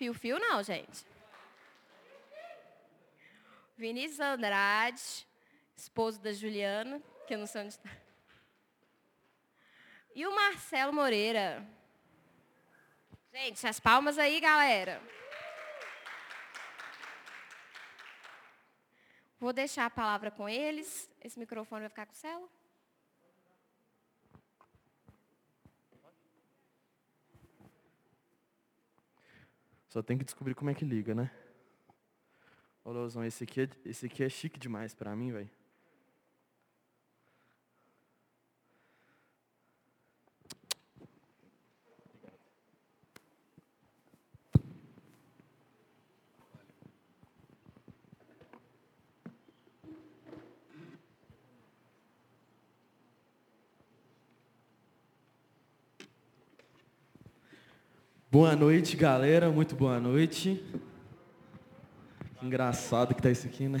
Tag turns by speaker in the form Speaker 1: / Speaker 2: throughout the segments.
Speaker 1: Fio-fio não, gente. Vinícius Andrade, esposo da Juliana, que eu não sei onde está. E o Marcelo Moreira. Gente, as palmas aí, galera. Vou deixar a palavra com eles. Esse microfone vai ficar com o Celo?
Speaker 2: Só tem que descobrir como é que liga, né? Ô, Leozão, esse aqui é, esse aqui é chique demais pra mim, velho. Boa noite, galera. Muito boa noite. Engraçado que tá isso aqui, né?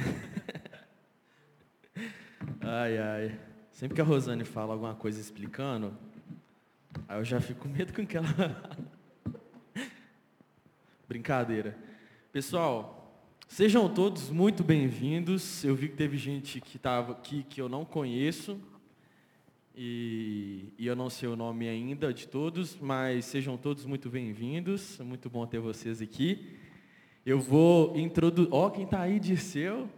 Speaker 2: Ai, ai. Sempre que a Rosane fala alguma coisa explicando, aí eu já fico com medo com que ela. Brincadeira. Pessoal, sejam todos muito bem-vindos. Eu vi que teve gente que estava aqui que eu não conheço. E, e, eu não sei o nome ainda de todos, mas sejam todos muito bem-vindos. Muito bom ter vocês aqui. Eu vó introduzir. Ó, oh, quem está aí, Dirceu.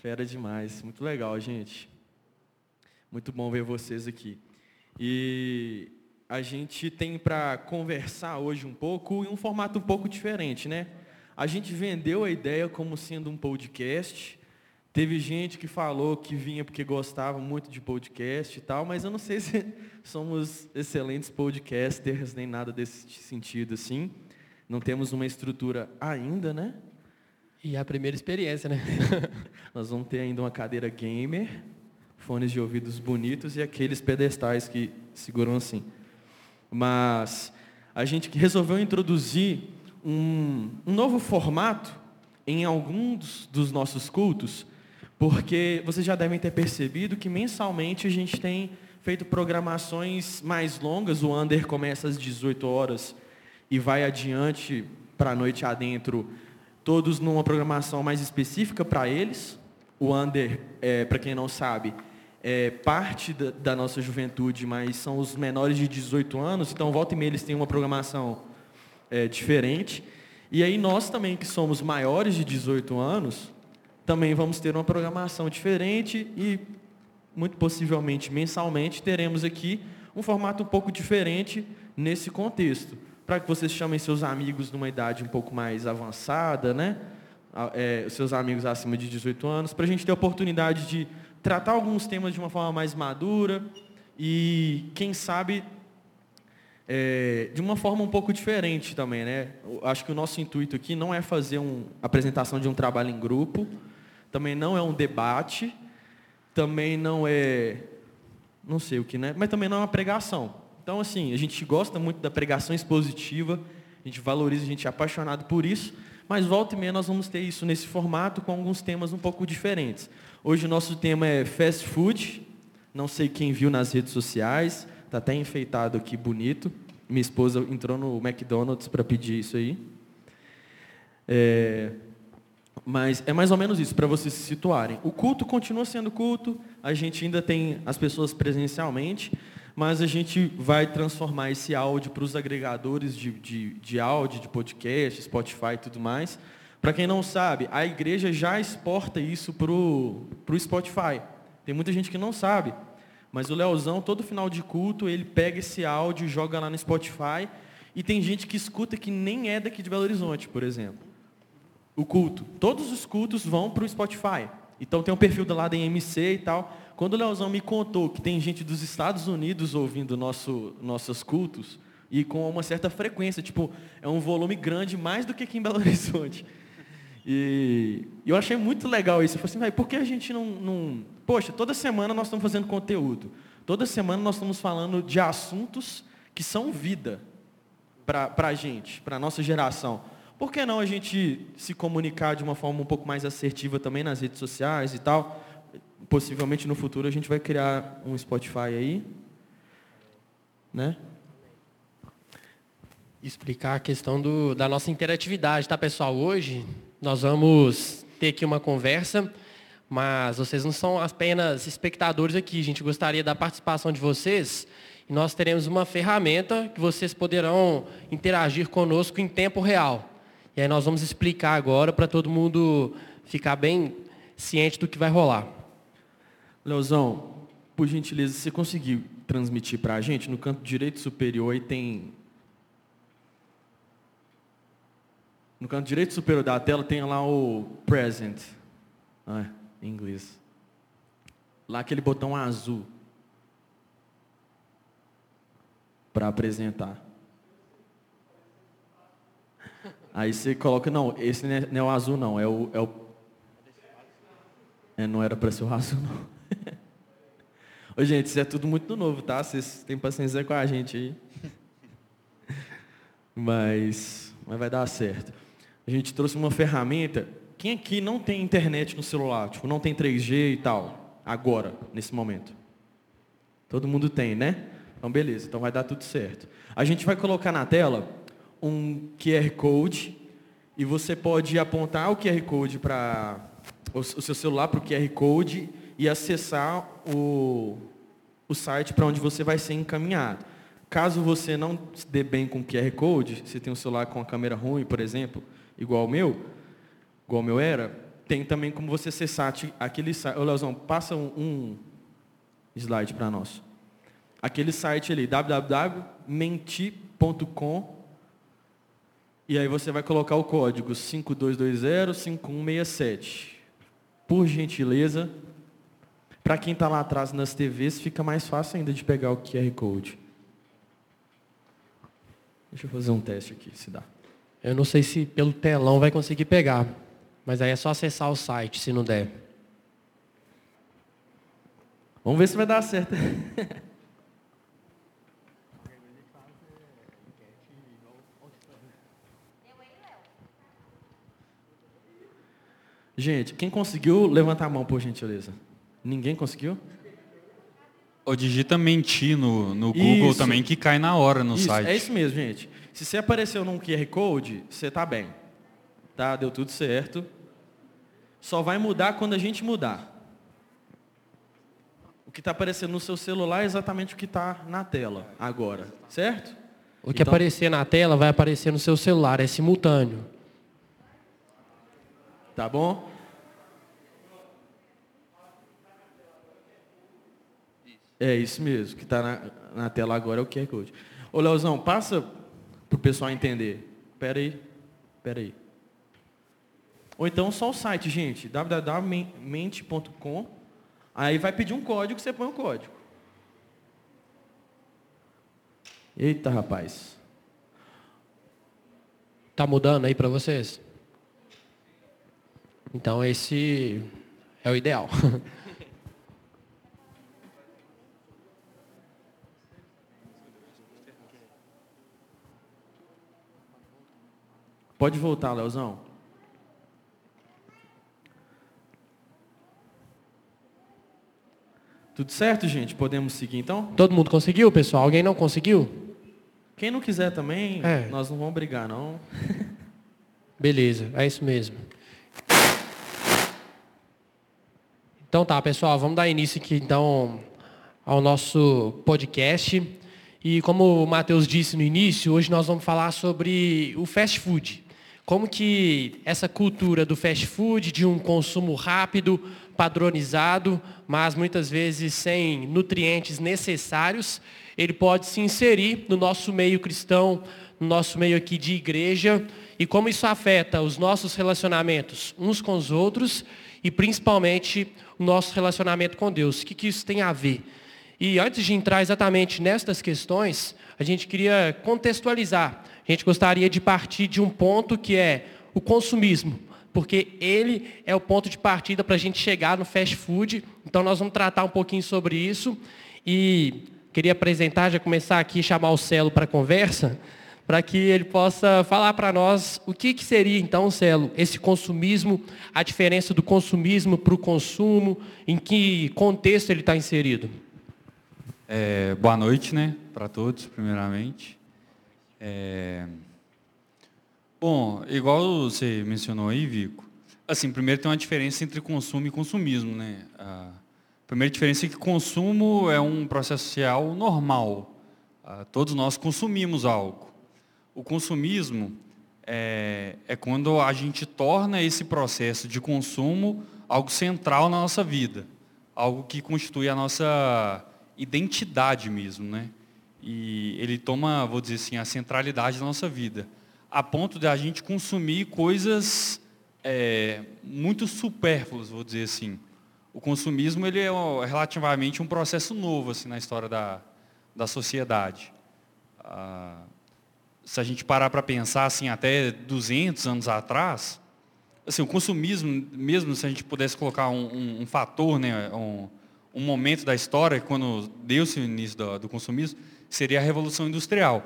Speaker 2: Fera demais. Muito legal, gente. Muito bom ver vocês aqui. E a gente tem para conversar hoje um pouco em um formato um pouco diferente, né? A gente vendeu a ideia como sendo um podcast Teve gente que falou que vinha porque gostava muito de podcast e tal, mas eu não sei se somos excelentes podcasters, nem nada desse sentido assim. Não temos uma estrutura ainda, né?
Speaker 3: E a primeira experiência, né?
Speaker 2: Nós vamos ter ainda uma cadeira gamer, fones de ouvidos bonitos e aqueles pedestais que seguram assim. Mas a gente resolveu introduzir um, um novo formato em alguns dos nossos cultos, porque vocês já devem ter percebido que mensalmente a gente tem feito programações mais longas. O Under começa às 18 horas e vai adiante para a noite adentro, todos numa programação mais específica para eles. O Under, é, para quem não sabe, é parte da, da, nossa juventude, mas são os menores de 18 anos, então volta e meia eles têm uma programação é, diferente. E aí nós também, que somos maiores de 18 anos, também vamos ter uma programação diferente e, muito possivelmente, mensalmente, teremos aqui um formato um pouco diferente nesse contexto. Para que vocês chamem seus amigos numa idade um pouco mais avançada, né? É, seus amigos acima de 18 anos, para a gente ter a oportunidade de tratar alguns temas de uma forma mais madura e, quem sabe, é, de uma forma um pouco diferente também, né? Eu acho que o nosso intuito aqui não é fazer uma apresentação de um trabalho em grupo, também não é um debate, também não é, não sei o que, né? Mas também não é uma pregação. Então, assim, a gente gosta muito da pregação expositiva, a gente valoriza, a gente é apaixonado por isso, mas volta e meia nós vamos ter isso nesse formato com alguns temas um pouco diferentes. Hoje o nosso tema é fast food, não sei quem viu nas redes sociais, está até enfeitado aqui, bonito. Minha esposa entrou no McDonald's para pedir isso aí. É, mas é mais ou menos isso, para vocês se situarem. O culto continua sendo culto, a gente ainda tem as pessoas presencialmente, mas a gente vai transformar esse áudio para os agregadores de, de, de áudio, de podcast, Spotify e tudo mais. Para quem não sabe, a igreja já exporta isso para o Spotify. Tem muita gente que não sabe. Mas o Leozão, todo final de culto, ele pega esse áudio joga lá no Spotify. E tem gente que escuta que nem é daqui de Belo Horizonte, por exemplo o culto. Todos os cultos vão para o Spotify. Então tem um perfil lá da MC e tal. Quando o Leozão me contou que tem gente dos Estados Unidos ouvindo nosso, nossos cultos, e com uma certa frequência, tipo, é um volume grande, mais do que aqui em Belo Horizonte. E eu achei muito legal isso. Eu falei assim, por que a gente não, não... Poxa, toda semana nós estamos fazendo conteúdo. Toda semana nós estamos falando de assuntos que são vida para a gente, para a nossa geração. Por que não a gente se comunicar de uma forma um pouco mais assertiva também nas redes sociais e tal? Possivelmente no futuro a gente vai criar um Spotify aí, né?
Speaker 3: explicar a questão do, da nossa interatividade, tá, pessoal? Hoje nós vamos ter aqui uma conversa, mas vocês não são apenas espectadores aqui. A gente gostaria da participação de vocês e nós teremos uma ferramenta que vocês poderão interagir conosco em tempo real. E aí nós vamos explicar agora para todo mundo ficar bem ciente do que vai rolar.
Speaker 2: Leozão, por gentileza, você conseguiu transmitir para a gente? No canto direito superior aí tem. No canto direito superior da tela tem lá o present. Ah, em inglês. Lá aquele botão azul. Para apresentar. Aí você coloca, não, esse não é, não é o azul não, é o. É o é, não era para ser o azul não. Ô, gente, isso é tudo muito novo, tá? Vocês têm paciência com a gente aí. Mas, mas vai dar certo. A gente trouxe uma ferramenta. Quem aqui não tem internet no celular? Tipo, não tem 3G e tal? Agora, nesse momento. Todo mundo tem, né? Então, beleza. Então vai dar tudo certo. A gente vai colocar na tela um QR Code e você pode apontar o QR Code para o seu celular para o QR Code e acessar o, o site para onde você vai ser encaminhado. Caso você não se dê bem com o QR Code, se tem um celular com a câmera ruim, por exemplo, igual o meu, igual o meu era, tem também como você acessar aquele site. Ô, Leozão, passa um, um slide para nós. Aquele site ali, www.menti.com e aí você vai colocar o código 5220-5167. Por gentileza, para quem está lá atrás nas TVs, fica mais fácil ainda de pegar o QR Code. Deixa eu fazer um teste aqui, se dá.
Speaker 3: Eu não sei se pelo telão vai conseguir pegar, mas aí é só acessar o site, se não der.
Speaker 2: Vamos ver se vai dar certo. Gente, quem conseguiu, levanta a mão, por gentileza. Ninguém conseguiu?
Speaker 4: Ou digita mentir no, no Google isso. também, que cai na hora no
Speaker 2: isso,
Speaker 4: site.
Speaker 2: É isso mesmo, gente. Se você apareceu num QR Code, você está bem. Tá? Deu tudo certo. Só vai mudar quando a gente mudar. O que está aparecendo no seu celular é exatamente o que está na tela agora. Certo?
Speaker 3: O que então... aparecer na tela vai aparecer no seu celular, é simultâneo.
Speaker 2: Tá bom? É isso mesmo, que está na, na, tela agora é o QR Code. Ô, Leozão, passa para o pessoal entender. Espera aí, espera aí. Ou então só o site, gente, www.mente.com. Aí vai pedir um código, você põe o um código. Eita, rapaz.
Speaker 3: Tá mudando aí para vocês? Então esse é o ideal.
Speaker 2: Pode voltar, Leozão. Tudo certo, gente? Podemos seguir então?
Speaker 3: Todo mundo conseguiu, pessoal? Alguém não conseguiu?
Speaker 2: Quem não quiser também, é. nós não vamos brigar, não.
Speaker 3: Beleza, é isso mesmo. Então tá, pessoal, vamos dar início aqui então ao nosso podcast. E como o Matheus disse no início, hoje nós vamos falar sobre o fast food. Como que essa cultura do fast food, de um consumo rápido, padronizado, mas muitas vezes sem nutrientes necessários, ele pode se inserir no nosso meio cristão, no nosso meio aqui de igreja, e como isso afeta os nossos relacionamentos uns com os outros e principalmente o nosso relacionamento com Deus. O que, que isso tem a ver? E antes de entrar exatamente nestas questões, a gente queria contextualizar a gente gostaria de partir de um ponto que é o consumismo, porque ele é o ponto de partida para a gente chegar no fast food. Então nós vamos tratar um pouquinho sobre isso e queria apresentar, já começar aqui chamar o Celo para a conversa, para que ele possa falar para nós o que, que seria então, Celo, esse consumismo, a diferença do consumismo para o consumo, em que contexto ele está inserido.
Speaker 4: É, boa noite, né, para todos, primeiramente. É... Bom, igual você mencionou aí, Vico, assim, primeiro tem uma diferença entre consumo e consumismo, né? A primeira diferença é que consumo é um processo social normal. Todos nós consumimos algo. O consumismo é, é quando a gente torna esse processo de consumo algo central na nossa vida, algo que constitui a nossa identidade mesmo, né? E ele toma, vou dizer assim, a centralidade da nossa vida, a ponto de a gente consumir coisas é, muito supérfluas, vou dizer assim. O consumismo ele é relativamente um processo novo assim na história da, da sociedade. Ah, se a gente parar para pensar assim até 200 anos atrás, assim o consumismo, mesmo se a gente pudesse colocar um, um, um fator, né, um, um, momento da história quando deu-se o início do, do consumismo, seria a revolução industrial,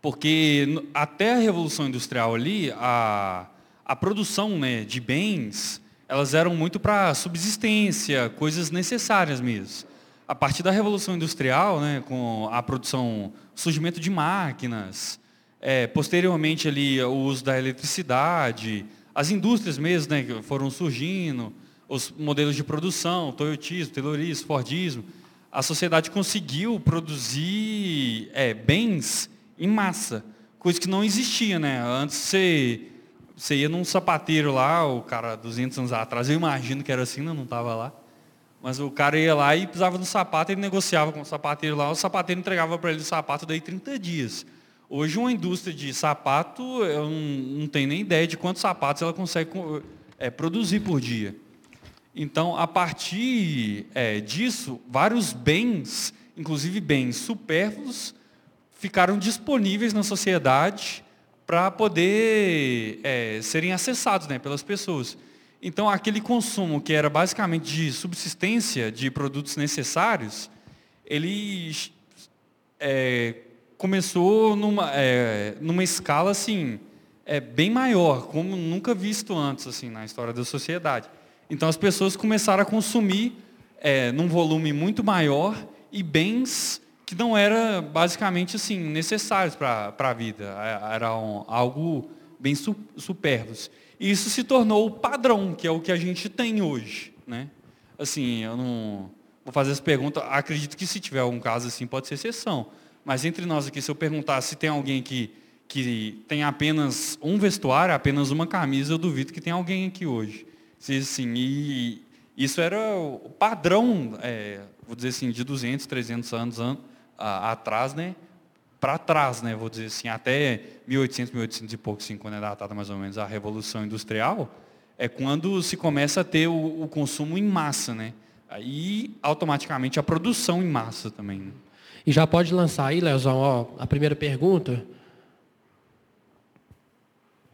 Speaker 4: porque até a revolução industrial ali a, a produção né, de bens elas eram muito para subsistência, coisas necessárias mesmo a partir da Revolução Industrial, né, com a produção, surgimento de máquinas, é, posteriormente ali o uso da eletricidade, as indústrias mesmo né, que foram surgindo, os modelos de produção, toyotismo, taylorismo, fordismo, a sociedade conseguiu produzir é, bens em massa, coisa que não existia, né? Antes você, você ia num sapateiro lá, o cara 200 anos atrás, eu imagino que era assim, não estava lá. Mas o cara ia lá e precisava do sapato, ele negociava com o sapateiro lá, o sapateiro entregava para ele o sapato daí 30 dias. Hoje uma indústria de sapato, eu não, não tenho nem ideia de quantos sapatos ela consegue é, produzir por dia. Então, a partir é, disso, vários bens, inclusive bens supérfluos, ficaram disponíveis na sociedade para poder é, serem acessados né, pelas pessoas. Então, aquele consumo que era basicamente de subsistência de produtos necessários, ele é, começou numa, é, numa escala assim, é, bem maior, como nunca visto antes assim, na história da sociedade. Então, as pessoas começaram a consumir é, num volume muito maior e bens que não eram basicamente assim, necessários para a vida, é, eram algo bem supérfluos. E isso se tornou o padrão, que é o que a gente tem hoje. Né? Assim, eu não vou fazer essa pergunta, acredito que se tiver algum caso assim, pode ser exceção. Mas entre nós aqui, se eu perguntar se tem alguém que, que tem apenas um vestuário, apenas uma camisa, eu duvido que tem alguém aqui hoje. Assim, e isso era o padrão, é, vou dizer assim, de 200, 300 anos, anos a, atrás, né? Para trás, né, vou dizer assim, até 1800, 1800 e pouco, assim, quando é datada mais ou menos a Revolução Industrial, é quando se começa a ter o, o consumo em massa, né? Aí, automaticamente, a produção em massa também. Né?
Speaker 3: E já pode lançar aí, Leozão, ó, a primeira pergunta.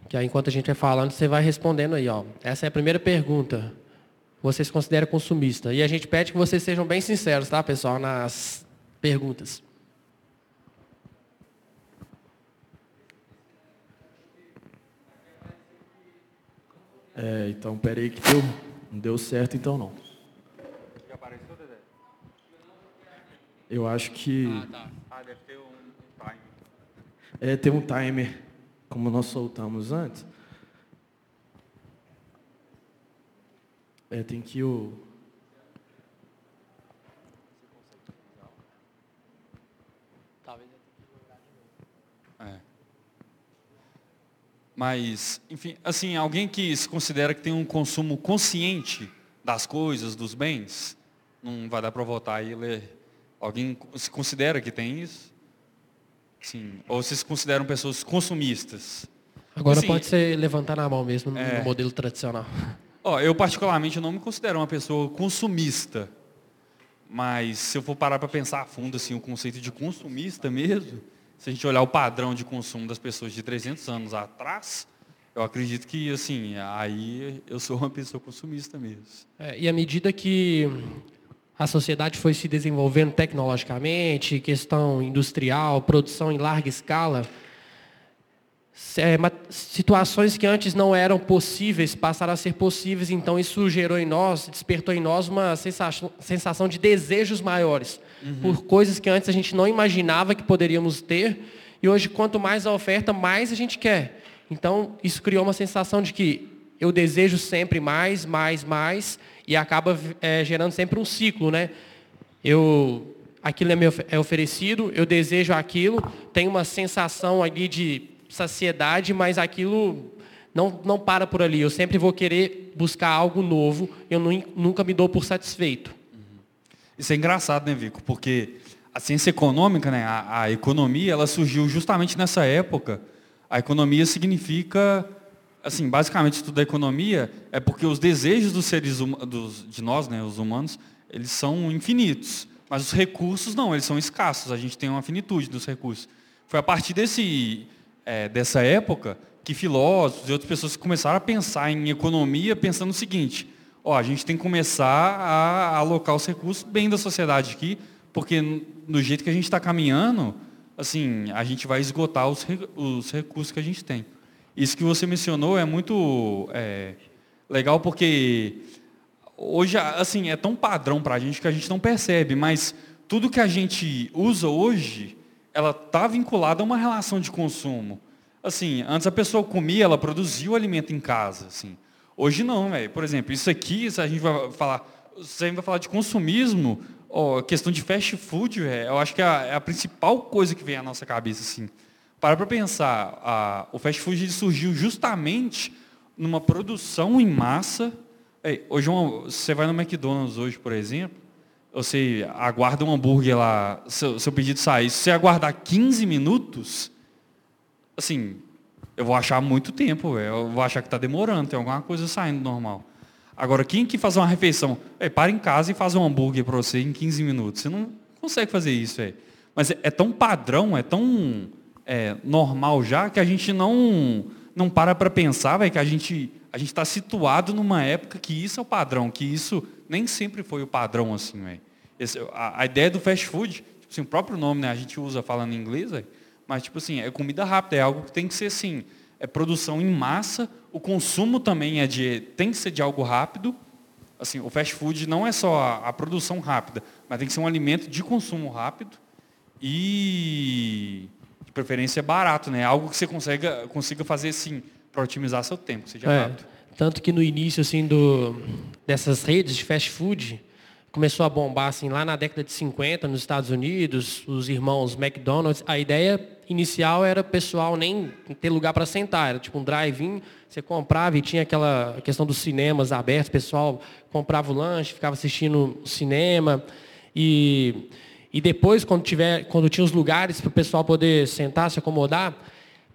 Speaker 3: Que aí, enquanto a gente vai falando, você vai respondendo aí, ó. Essa é a primeira pergunta. Você se considera consumista? E a gente pede que vocês sejam bem sinceros, tá, pessoal, nas perguntas.
Speaker 2: É, então, peraí que deu, não deu certo, então não. Já apareceu, Dedé? Eu acho que...
Speaker 4: Ah, tá. Ah, deve ter um timer.
Speaker 2: É, tem um timer, como nós soltamos antes. É, tem que o...
Speaker 4: Mas, enfim, assim, alguém que se considera que tem um consumo consciente das coisas, dos bens, não vai dar para votar e ler. Alguém se considera que tem isso? Sim. Ou vocês se consideram pessoas consumistas?
Speaker 3: Agora assim, pode ser levantar na mão mesmo, no é, modelo tradicional.
Speaker 4: Ó, eu particularmente não me considero uma pessoa consumista. Mas se eu for parar para pensar a fundo assim, o conceito de consumista mesmo, se a gente olhar o padrão de consumo das pessoas de 300 anos atrás, eu acredito que, assim, aí eu sou uma pessoa consumista mesmo.
Speaker 3: É, e à medida que a sociedade foi se desenvolvendo tecnologicamente, questão industrial, produção em larga escala, situações que antes não eram possíveis passaram a ser possíveis, então isso gerou em nós, despertou em nós uma sensação, sensação de desejos maiores, uhum. por coisas que antes a gente não imaginava que poderíamos ter, E hoje, quanto mais a oferta, mais a gente quer. Então, isso criou uma sensação de que eu desejo sempre mais, mais, mais, e acaba é, gerando sempre um ciclo, né? Eu, aquilo é, me, é oferecido, eu desejo aquilo, tenho uma sensação ali de saciedade, mas aquilo não, não para por ali. Eu sempre vou querer buscar algo novo, eu nunca me dou por satisfeito.
Speaker 4: Isso é engraçado, né, Vico? Porque a ciência econômica, né, a, a economia, ela surgiu justamente nessa época. A economia significa, assim, basicamente estudo economia é porque os desejos dos seres dos, de nós, né, os humanos, eles são infinitos. Mas os recursos não, eles são escassos. A gente tem uma finitude dos recursos. Foi a partir desse, é, dessa época que filósofos e outras pessoas começaram a pensar em economia pensando o seguinte, ó, a gente tem que começar a alocar os recursos bem da sociedade aqui, porque no jeito que a gente está caminhando, assim, a gente vai esgotar os, os recursos que a gente tem. Isso que você mencionou é muito é, legal porque hoje, assim, é tão padrão para a gente que a gente não percebe, mas tudo que a gente usa hoje, ela está vinculada a uma relação de consumo. Assim, antes a pessoa comia, ela produzia o alimento em casa, assim. Hoje não, velho. Por exemplo, isso aqui, se a gente vai falar, se a gente vai falar de consumismo, ó, questão de fast food, véio, eu acho que é a, é a, principal coisa que vem à nossa cabeça, assim. Para para pensar, a, o fast food surgiu justamente numa produção em massa. Ei, hoje uma, você vai no McDonald's hoje, por exemplo, você aguarda um hambúrguer lá, seu, seu pedido sair, se você aguardar 15 minutos, assim, eu vou achar muito tempo, véio. eu vou achar que está demorando, tem alguma coisa saindo normal. Agora, quem que faz uma refeição? É, para em casa e faz um hambúrguer para você em 15 minutos. Você não consegue fazer isso, véio. Mas é, é, tão padrão, é tão é, normal já, que a gente não, não para para pensar, véio, que a gente a está situado numa época que isso é o padrão, que isso nem sempre foi o padrão assim, véio. Esse, a, a, ideia do fast food, tipo assim, o próprio nome, né, a gente usa falando em inglês, véio, mas, tipo assim, é comida rápida, é algo que tem que ser assim, é produção em massa, o consumo também é de, tem que ser de algo rápido. Assim, o fast food não é só a, a produção rápida, mas tem que ser um alimento de consumo rápido e, de preferência, barato, né? Algo que você consiga, consiga fazer, assim, para otimizar seu tempo, seja é, rápido.
Speaker 3: Tanto que no início, assim, do, dessas redes de fast food, começou a bombar assim lá na década de 50 nos Estados Unidos, os irmãos McDonald's. A ideia inicial era o pessoal nem ter lugar para sentar, era tipo um drive-in, você comprava e tinha aquela questão dos cinemas abertos, o pessoal comprava o lanche, ficava assistindo cinema e e depois quando tiver quando tinha os lugares para o pessoal poder sentar, se acomodar,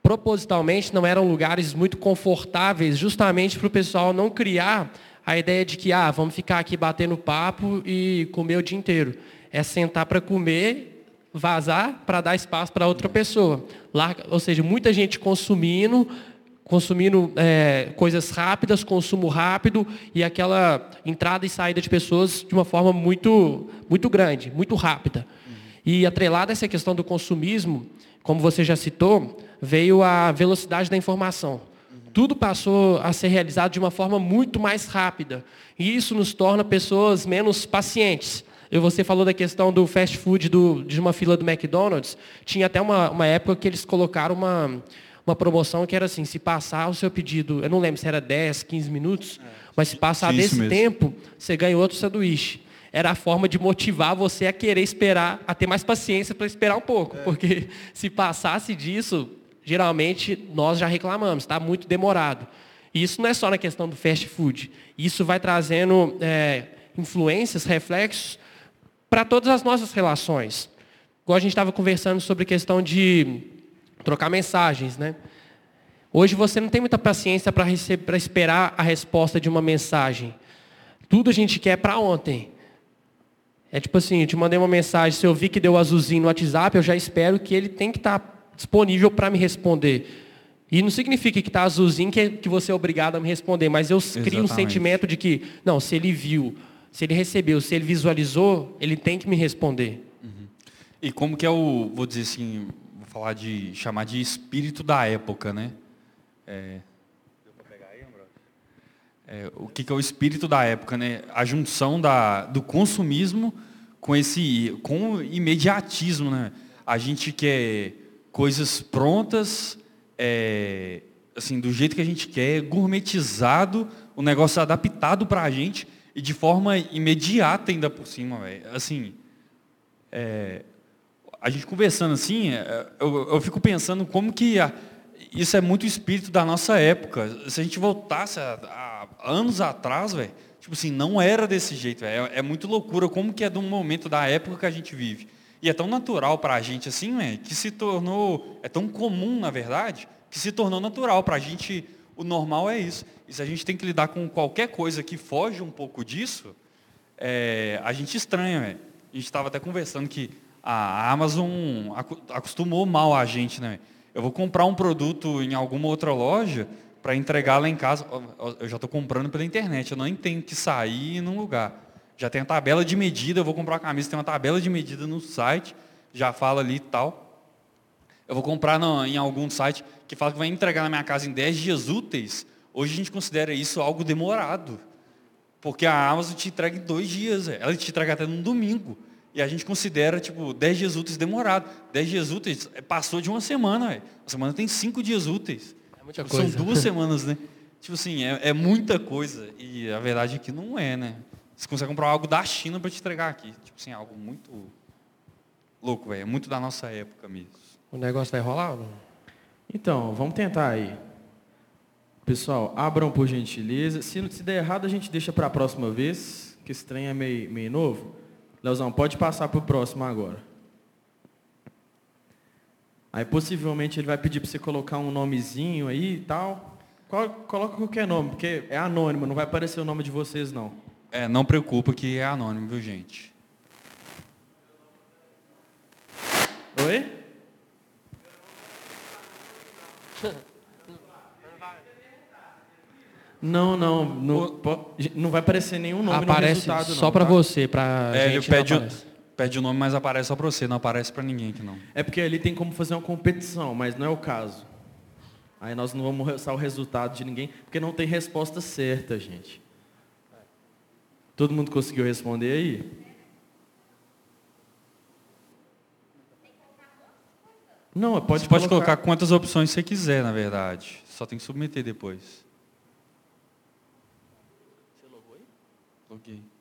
Speaker 3: propositalmente não eram lugares muito confortáveis, justamente para o pessoal não criar a ideia de que, ah, vamos ficar aqui batendo papo e comer o dia inteiro. É sentar para comer, vazar para dar espaço para outra pessoa. Lá, ou seja, muita gente consumindo, consumindo é, coisas rápidas, consumo rápido e aquela entrada e saída de pessoas de uma forma muito, muito grande, muito rápida. E atrelada a essa questão do consumismo, como você já citou, veio a velocidade da informação tudo passou a ser realizado de uma forma muito mais rápida. E isso nos torna pessoas menos pacientes. E você falou da questão do fast food do, de uma fila do McDonald's. Tinha até uma, uma época que eles colocaram uma, uma promoção que era assim, se passar o seu pedido, eu não lembro se era 10, 15 minutos, é, mas se passar desse mesmo. tempo, você ganha outro sanduíche. Era a forma de motivar você a querer esperar, a ter mais paciência para esperar um pouco. É. Porque se passasse disso, geralmente nós já reclamamos, está muito demorado. E isso não é só na questão do fast food. Isso vai trazendo é, influências, reflexos para todas as nossas relações. Igual a gente estava conversando sobre questão de trocar mensagens, né? Hoje você não tem muita paciência para esperar a resposta de uma mensagem. Tudo a gente quer para ontem. É tipo assim, eu te mandei uma mensagem, se eu vi que deu azulzinho no WhatsApp, eu já espero que ele tem que estar tá disponível para me responder. E não significa que está azulzinho que, que você é obrigado a me responder, mas eu Exatamente. crio um sentimento de que, não, se ele viu, se ele recebeu, se ele visualizou, ele tem que me responder.
Speaker 4: Uhum. E como que é o, vou dizer assim, vou falar de, chamar de espírito da época, né? É, é, o que, que é o espírito da época, né? A junção da, do consumismo com esse, com o imediatismo, né? A gente quer coisas prontas, é, assim, do jeito que a gente quer, gourmetizado, o negócio adaptado para a gente e de forma imediata ainda por cima, velho. Assim, é, a gente conversando assim, é, eu, eu fico pensando como que a, isso é muito espírito da nossa época. Se a gente voltasse a, a anos atrás, velho, tipo assim, não era desse jeito, é, é, muito loucura como que é um momento da época que a gente vive. E é tão natural para a gente assim, véio, que se tornou, é tão comum, na verdade, que se tornou natural. Para a gente, o normal é isso. E se a gente tem que lidar com qualquer coisa que foge um pouco disso, é, a gente estranha, véio. A gente estava até conversando que a Amazon acostumou mal a gente, né? Eu vou comprar um produto em alguma outra loja para entregar lá em casa. Eu já estou comprando pela internet, eu não tenho que sair num lugar. Já tem a tabela de medida, eu vou comprar uma camisa, tem uma tabela de medida no site, já fala ali e tal. Eu vou comprar no, em algum site que fala que vai entregar na minha casa em 10 dias úteis. Hoje a gente considera isso algo demorado. Porque a Amazon te entrega em dois dias, ela te entrega até no domingo. E a gente considera, tipo, 10 dias úteis demorado. 10 dias úteis é, passou de uma semana, velho. A semana tem 5 dias úteis. É muita tipo, coisa. São duas semanas, né? Tipo assim, é, é, muita coisa. E a verdade é que não é, né? Você consegue comprar algo da China para te entregar aqui. Tipo assim, algo muito louco, velho. É muito da nossa época mesmo.
Speaker 3: O negócio vai rolar ou não?
Speaker 2: Então, vamos tentar aí. Pessoal, abram por gentileza. Se, se der errado, a gente deixa para a próxima vez, que esse trem é meio, meio novo. Leozão, pode passar para o próximo agora. Aí possivelmente ele vai pedir para você colocar um nomezinho aí e tal. Coloca qualquer nome, porque é anônimo, não vai aparecer o nome de vocês não.
Speaker 4: É, não preocupa que é anônimo, viu gente?
Speaker 2: Oi? Não, não, não, não vai aparecer nenhum nome
Speaker 3: aparece
Speaker 2: no resultado,
Speaker 3: só para tá? você, para
Speaker 4: é, gente pede, o, pede o nome, mas aparece só para você, não aparece para ninguém aqui não.
Speaker 2: É porque ali tem como fazer uma competição, mas não é o caso. Aí nós não vamos mostrar o resultado de ninguém, porque não tem resposta certa, gente. Todo mundo conseguiu responder aí? Não, pode
Speaker 4: Você pode colocar quantas opções você quiser, na verdade. Só tem que submeter depois. Loguei.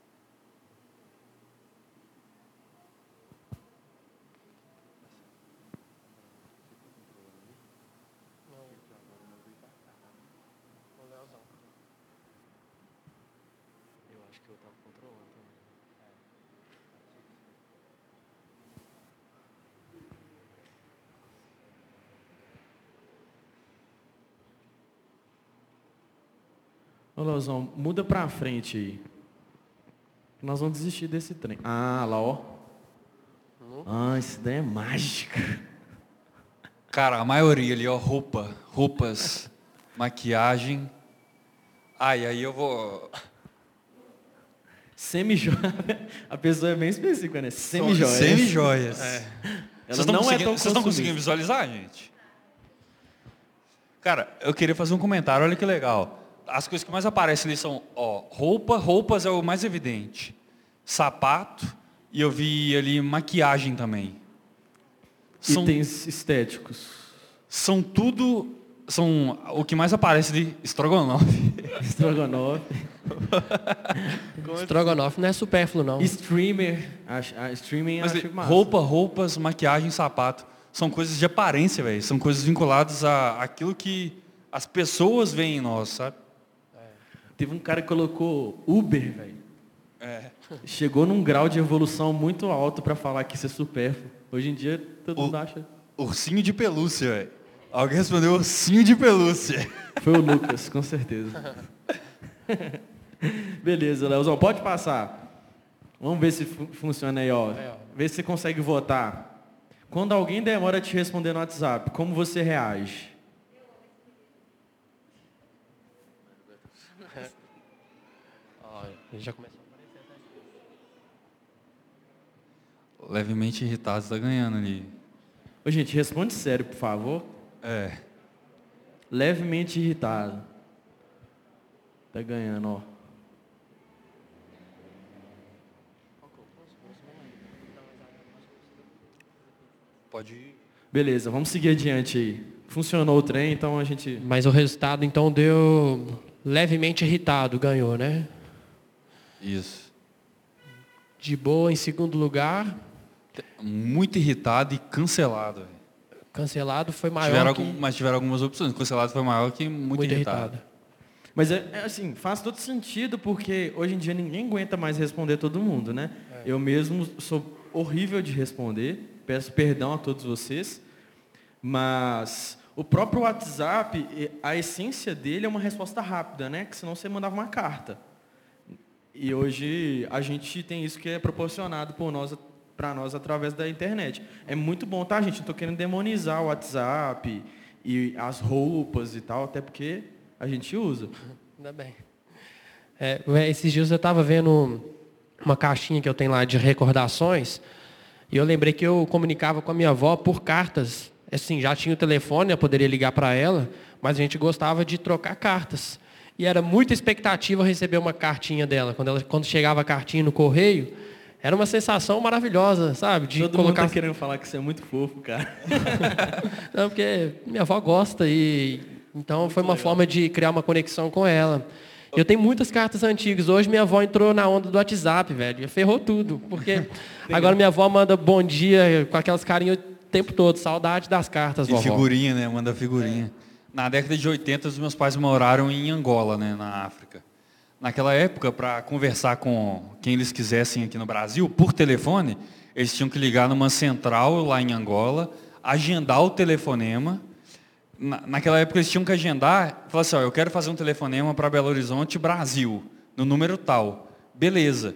Speaker 2: Ô, Leozão, muda pra frente aí. Nós vamos desistir desse trem. Ah, lá, ó. Ah, isso daí é mágica.
Speaker 4: Cara, a maioria ali, ó, roupa, roupas, maquiagem. Ai, aí eu vou.
Speaker 2: Semi-joia. A pessoa é bem específica, né? Semi-joias.
Speaker 4: Semi-joias. É. Vocês não, é Vocês estão conseguindo visualizar, gente? Cara, eu queria fazer um comentário, olha que legal as coisas que mais aparecem ali são ó, roupa, roupas é o mais evidente. Sapato, e eu vi ali maquiagem também.
Speaker 2: São, Itens estéticos.
Speaker 4: São tudo. São o que mais aparece ali, estrogonofe.
Speaker 2: Estrogonofe.
Speaker 3: estrogonofe não é supérfluo, não.
Speaker 2: Streamer. A, a streaming
Speaker 4: Mas, acho massa. Roupa, roupas, maquiagem, sapato. São coisas de aparência, velho. São coisas vinculadas a aquilo que as pessoas veem em nós, sabe?
Speaker 2: Teve um cara que colocou Uber, velho. É. Chegou num grau de evolução muito alto para falar que isso é supérfluo. Hoje em dia, todo o, mundo acha.
Speaker 4: Ursinho de pelúcia, velho. Alguém respondeu ursinho de pelúcia.
Speaker 2: Foi o Lucas, com certeza. Beleza, Leozão, pode passar. Vamos ver se funciona aí, ó. É, ó. Vê se você consegue votar. Quando alguém demora a te responder no WhatsApp, como você reage?
Speaker 3: Ele já começou a aparecer
Speaker 4: até Levemente irritado, está ganhando ali.
Speaker 2: Ô, gente, responde sério, por favor.
Speaker 4: É.
Speaker 2: Levemente irritado. Tá ganhando, ó.
Speaker 4: Pode ir.
Speaker 2: Beleza, vamos seguir adiante aí. Funcionou o trem, então a gente.
Speaker 3: Mas o resultado então deu levemente irritado, ganhou, né?
Speaker 4: Isso.
Speaker 3: De boa em segundo lugar,
Speaker 4: Muito irritado e cancelado.
Speaker 3: cancelado foi maior
Speaker 4: Tiveram
Speaker 3: que
Speaker 4: algum- mas tiveram algumas opções. Cancelado foi maior que muito,
Speaker 3: muito
Speaker 4: irritado.
Speaker 3: irritado.
Speaker 2: Mas é, é assim, faz todo sentido porque hoje em dia ninguém aguenta mais responder todo mundo, né? Eu mesmo sou horrível de responder, peço perdão a todos vocês, mas o próprio WhatsApp, e- a essência dele é uma resposta rápida, né? Que senão você mandava uma carta. E hoje a gente tem isso que é proporcionado por nós para nós através da internet. É muito bom, tá, gente? Não estou querendo demonizar o WhatsApp e as roupas e tal, até porque a gente usa.
Speaker 3: Ainda bem. É, esses dias eu estava vendo uma caixinha que eu tenho lá de recordações e eu lembrei que eu comunicava com a minha avó por cartas. Assim, já tinha o telefone, eu poderia ligar para ela, mas a gente gostava de trocar cartas. E era muita expectativa receber uma cartinha dela. Quando, ela, quando chegava a cartinha no correio, era uma sensação maravilhosa, sabe? De
Speaker 2: Todo
Speaker 3: colocar
Speaker 2: mundo tá querendo falar que você é muito fofo, cara.
Speaker 3: Não, porque minha avó gosta e então foi uma forma de criar uma conexão com ela. Eu tenho muitas cartas antigas. Hoje minha avó entrou na onda do WhatsApp, velho. e Ferrou tudo. Porque agora minha avó manda bom dia com aquelas carinhas o tempo todo. Saudade das cartas,
Speaker 4: E
Speaker 3: vovó.
Speaker 4: figurinha, né? Manda figurinha. Na década de 80, os meus pais moraram em Angola, né? Na África. Naquela época, para conversar com quem eles quisessem aqui no Brasil, por telefone, eles tinham que ligar numa central lá em Angola, agendar o telefonema. Na- naquela época, eles tinham que agendar, falar assim, ó, eu quero fazer um telefonema para Belo Horizonte, Brasil, no número tal. Beleza.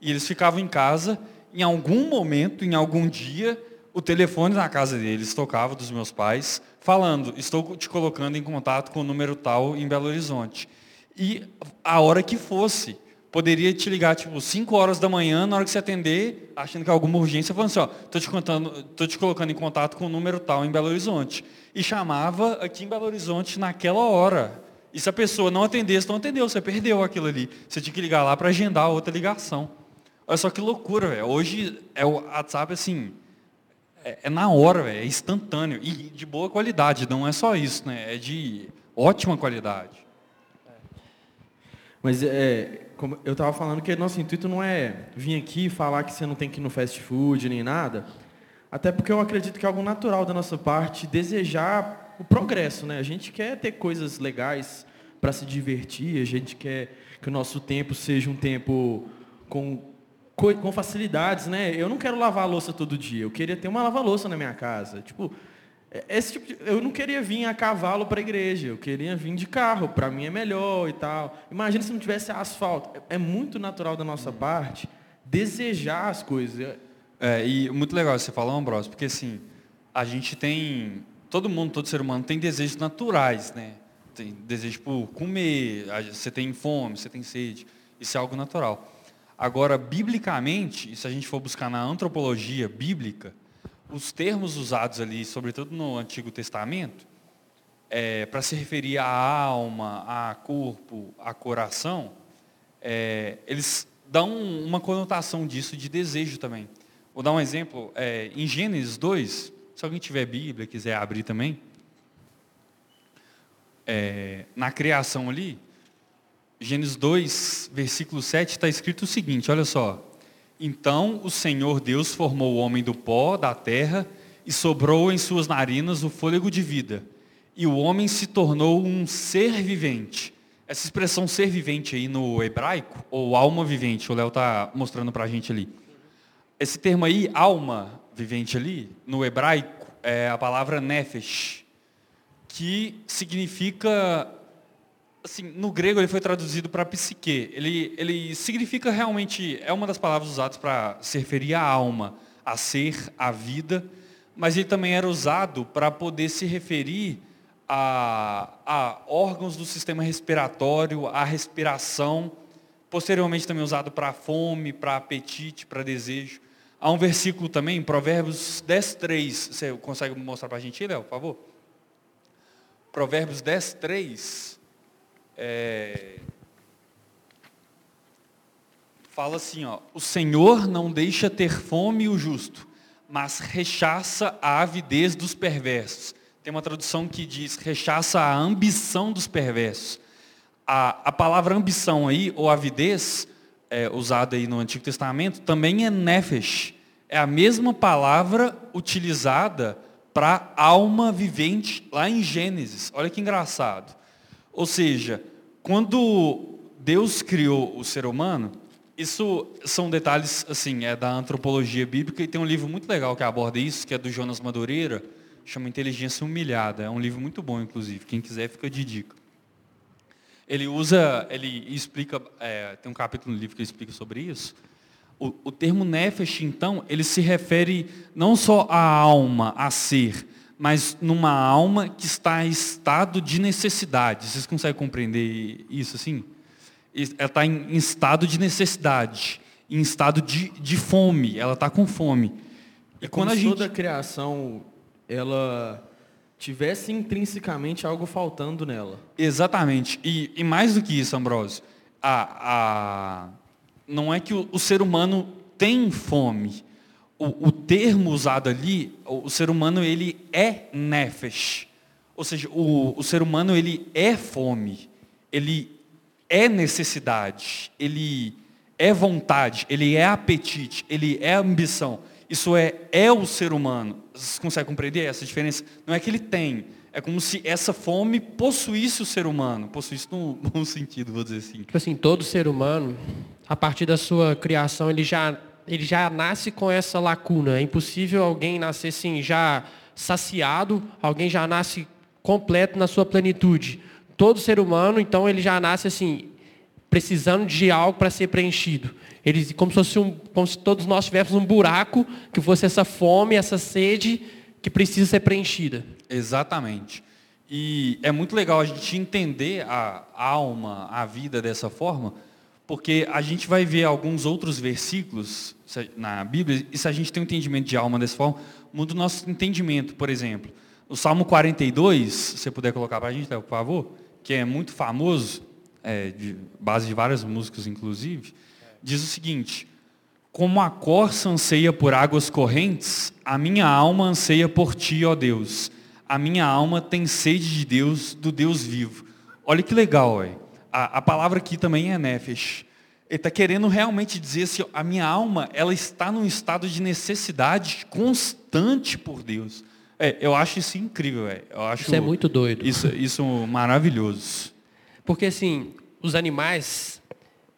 Speaker 4: E eles ficavam em casa, em algum momento, em algum dia, o telefone na casa deles tocava dos meus pais, falando, estou te colocando em contato com o número tal em Belo Horizonte. E a hora que fosse, poderia te ligar tipo 5 horas da manhã, na hora que você atender, achando que é alguma urgência, falando assim, ó, tô te contando, tô te colocando em contato com o número tal em Belo Horizonte. E chamava aqui em Belo Horizonte naquela hora. E se a pessoa não atendesse, não atendeu, você perdeu aquilo ali. Você tinha que ligar lá para agendar outra ligação. Olha só que loucura, velho. Hoje é o WhatsApp assim, é, é na hora, velho, é instantâneo e de boa qualidade. Não é só isso, né? É de ótima qualidade.
Speaker 2: Mas é, como eu estava falando que nosso intuito não é vir aqui falar que você não tem que ir no fast food nem nada. Até porque eu acredito que é algo natural da nossa parte desejar o progresso, né? A gente quer ter coisas legais para se divertir, a gente quer que o nosso tempo seja um tempo com, co- com facilidades, né? Eu não quero lavar a louça todo dia, eu queria ter uma lava-louça na minha casa. Tipo, é- esse tipo de- eu não queria vir a cavalo para a igreja, eu queria vir de carro, para mim é melhor e tal. Imagina se não tivesse asfalto. É, é muito natural da nossa parte desejar as coisas. É-
Speaker 4: e muito legal você falar, Ambrosio, porque assim, a gente tem, todo mundo, todo ser humano tem desejos naturais, né? Tem desejo por comer, você tem fome, você tem sede, isso é algo natural. Agora, biblicamente, e se a gente for buscar na antropologia bíblica, os termos usados ali, sobretudo no Antigo Testamento, para se referir à alma, a corpo, a coração, é, eles dão uma conotação disso de desejo também. Vou dar um exemplo. é, em Gênesis 2, se alguém tiver Bíblia, quiser abrir também, é, na criação ali, Gênesis 2, versículo 7, está escrito o seguinte, olha só. Então o Senhor Deus formou o homem do pó da terra e sobrou em suas narinas o fôlego de vida. E o homem se tornou um ser vivente. Essa expressão ser vivente aí no hebraico, ou alma vivente, o Léo está mostrando para a gente ali. Esse termo aí, alma vivente ali, no hebraico, é a palavra nefesh, que significa, assim, no grego ele foi traduzido para psique. Ele, ele significa realmente, é uma das palavras usadas para se referir à alma, a ser, à vida, mas ele também era usado para poder se referir a, a órgãos do sistema respiratório, à respiração, posteriormente também usado para fome, para apetite, para desejo. Há um versículo também, Provérbios 10, 3. Você consegue mostrar para a gente, Léo, por favor? Provérbios 10, 3. É... Fala assim, ó, o Senhor não deixa ter fome o justo, mas rechaça a avidez dos perversos. Tem uma tradução que diz rechaça a ambição dos perversos. A, a palavra ambição aí, ou avidez, é, usada aí no Antigo Testamento, também é nefesh. É a mesma palavra utilizada para alma vivente lá em Gênesis. Olha que engraçado. Ou seja, quando Deus criou o ser humano, isso são detalhes, assim, é da antropologia bíblica e tem um livro muito legal que aborda isso, que é do Jonas Madureira, chama Inteligência Humilhada. É um livro muito bom, inclusive. Quem quiser fica de dica. Ele usa, ele explica, é, tem um capítulo no livro que explica sobre isso. O, o termo nefesh, então, ele se refere não só à alma, a ser, mas numa alma que está em estado de necessidade. Vocês conseguem compreender isso assim? ela está em, estado de necessidade, em estado de, de fome, ela está com fome.
Speaker 2: E é quando a gente... toda a criação, ela tivesse intrinsecamente algo faltando nela.
Speaker 4: Exatamente. E, e mais do que isso, Ambrosio, a, a, não é que o, o ser humano tem fome. O, o, termo usado ali, o, o, ser humano ele é nefesh. Ou seja, o, o ser humano ele é fome. Ele é necessidade, ele é vontade, ele é apetite, ele é ambição. Isso é, é o ser humano. Você consegue compreender essa diferença? Não é que ele tem, é como se essa fome possuísse o ser humano. Possuísse no bom sentido, vou dizer assim.
Speaker 3: Tipo assim, todo ser humano, a partir da sua criação, ele já, ele já nasce com essa lacuna. É impossível alguém nascer assim, já saciado, alguém já nasce completo na sua plenitude todo ser humano, então, ele já nasce assim, precisando de algo para ser preenchido. Ele, como, se fosse um, como se todos nós tivéssemos um buraco, que fosse essa fome, essa sede que precisa ser preenchida.
Speaker 4: Exatamente. E é muito legal a gente entender a alma, a vida dessa forma, porque a gente vai ver alguns outros versículos na Bíblia, e se a gente tem um entendimento de alma dessa forma, muda o nosso entendimento. Por exemplo, o Salmo 42, se você puder colocar para a gente, por favor que é muito famoso, é, de base de várias músicas inclusive, diz o seguinte: Como a corça anseia por águas correntes, a minha alma anseia por ti, ó Deus. A minha alma tem sede de Deus, do Deus vivo. Olha que legal. A, a palavra aqui também é nefesh. Ele está querendo realmente dizer assim, a minha alma, ela está num estado de necessidade constante por Deus. É, eu acho isso incrível, é. Eu acho
Speaker 3: isso é muito doido.
Speaker 4: Isso, isso maravilhoso.
Speaker 3: Porque assim, os animais,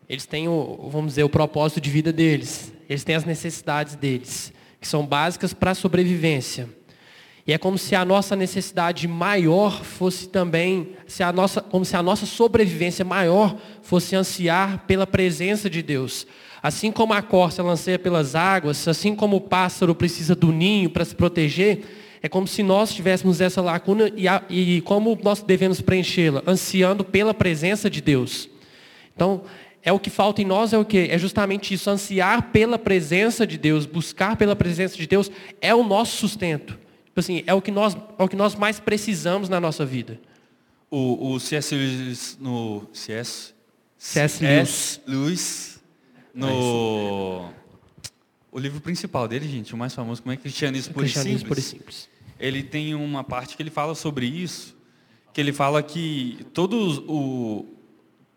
Speaker 3: eles têm o, vamos dizer, o propósito de vida deles. Eles têm as necessidades deles, que são básicas para a sobrevivência. E é como se a nossa necessidade maior fosse também, se a nossa, como se a nossa sobrevivência maior fosse ansiar pela presença de Deus. Assim como a corça anseia pelas águas, assim como o pássaro precisa do ninho para se proteger, é como se nós tivéssemos essa lacuna e, a, e como nós devemos preenchê-la? Ansiando pela presença de Deus. Então, é o que falta em nós é o que? É justamente isso, ansiar pela presença de Deus, buscar pela presença de Deus é o nosso sustento. Tipo assim, é o que nós, é o que nós mais precisamos na nossa vida.
Speaker 4: O, o C.S. Lewis no C.S.
Speaker 3: C.S. Lewis.
Speaker 4: Lewis no o livro principal dele, gente, o mais famoso, como é Cristianismo, por, Cristianismo Simples. por Simples. Ele tem uma parte que ele fala sobre isso, que ele fala que todos, o,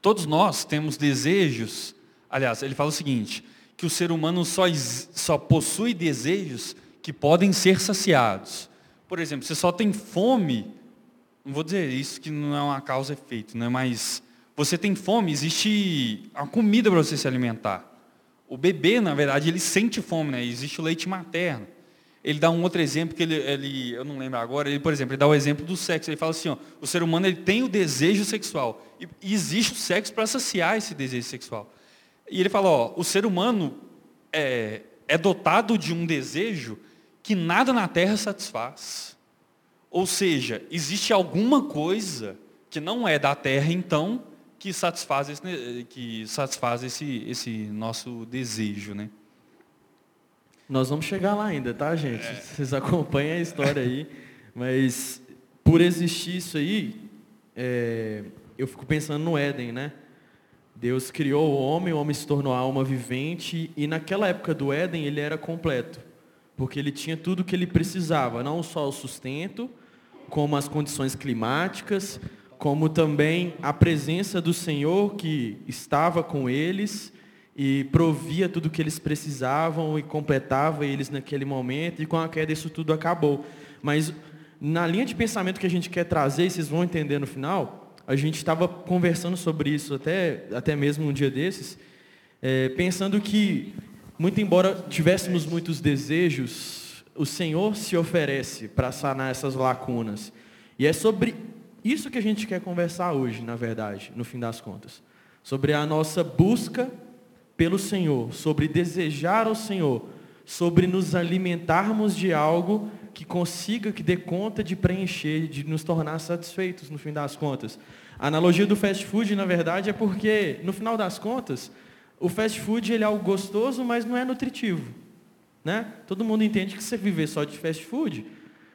Speaker 4: todos nós temos desejos, aliás, ele fala o seguinte, que o ser humano só, só possui desejos que podem ser saciados. Por exemplo, você só tem fome, não vou dizer isso que não é uma causa efeito, né? mas você tem fome, existe a comida para você se alimentar. O bebê, na verdade, ele sente fome, né? Existe o leite materno. Ele dá um outro exemplo que ele, ele, eu não lembro agora, ele, por exemplo, ele dá o exemplo do sexo. Ele fala assim, ó, o ser humano ele tem o desejo sexual. E, e existe o sexo para saciar esse desejo sexual. E ele fala, ó, o ser humano é, é dotado de um desejo que nada na Terra satisfaz. Ou seja, existe alguma coisa que não é da Terra, então, que satisfaz esse, que satisfaz esse, esse nosso desejo, né?
Speaker 2: Nós vamos chegar lá ainda, tá, gente? É. Vocês acompanham a história aí. Mas por existir isso aí, é, eu fico pensando no Éden, né? Deus criou o homem, o homem se tornou alma vivente, e naquela época do Éden ele era completo. Porque ele tinha tudo o que ele precisava, não só o sustento, como as condições climáticas, como também a presença do Senhor que estava com eles e provia tudo o que eles precisavam e completava eles naquele momento, e com a queda isso tudo acabou. Mas na linha de pensamento que a gente quer trazer, e vocês vão entender no final, a gente estava conversando sobre isso até, até mesmo um dia desses, é, pensando que, muito embora tivéssemos muitos desejos, o Senhor se oferece para sanar essas lacunas. E é sobre isso que a gente quer conversar hoje, na verdade, no fim das contas. Sobre a nossa busca pelo Senhor, sobre desejar ao Senhor, sobre nos alimentarmos de algo que consiga, que dê conta de preencher, de nos tornar satisfeitos no fim das contas. A analogia do fast food, na verdade, é porque, no final das contas, o fast food ele é algo gostoso, mas não é nutritivo. Né? Todo mundo entende que você viver só de fast food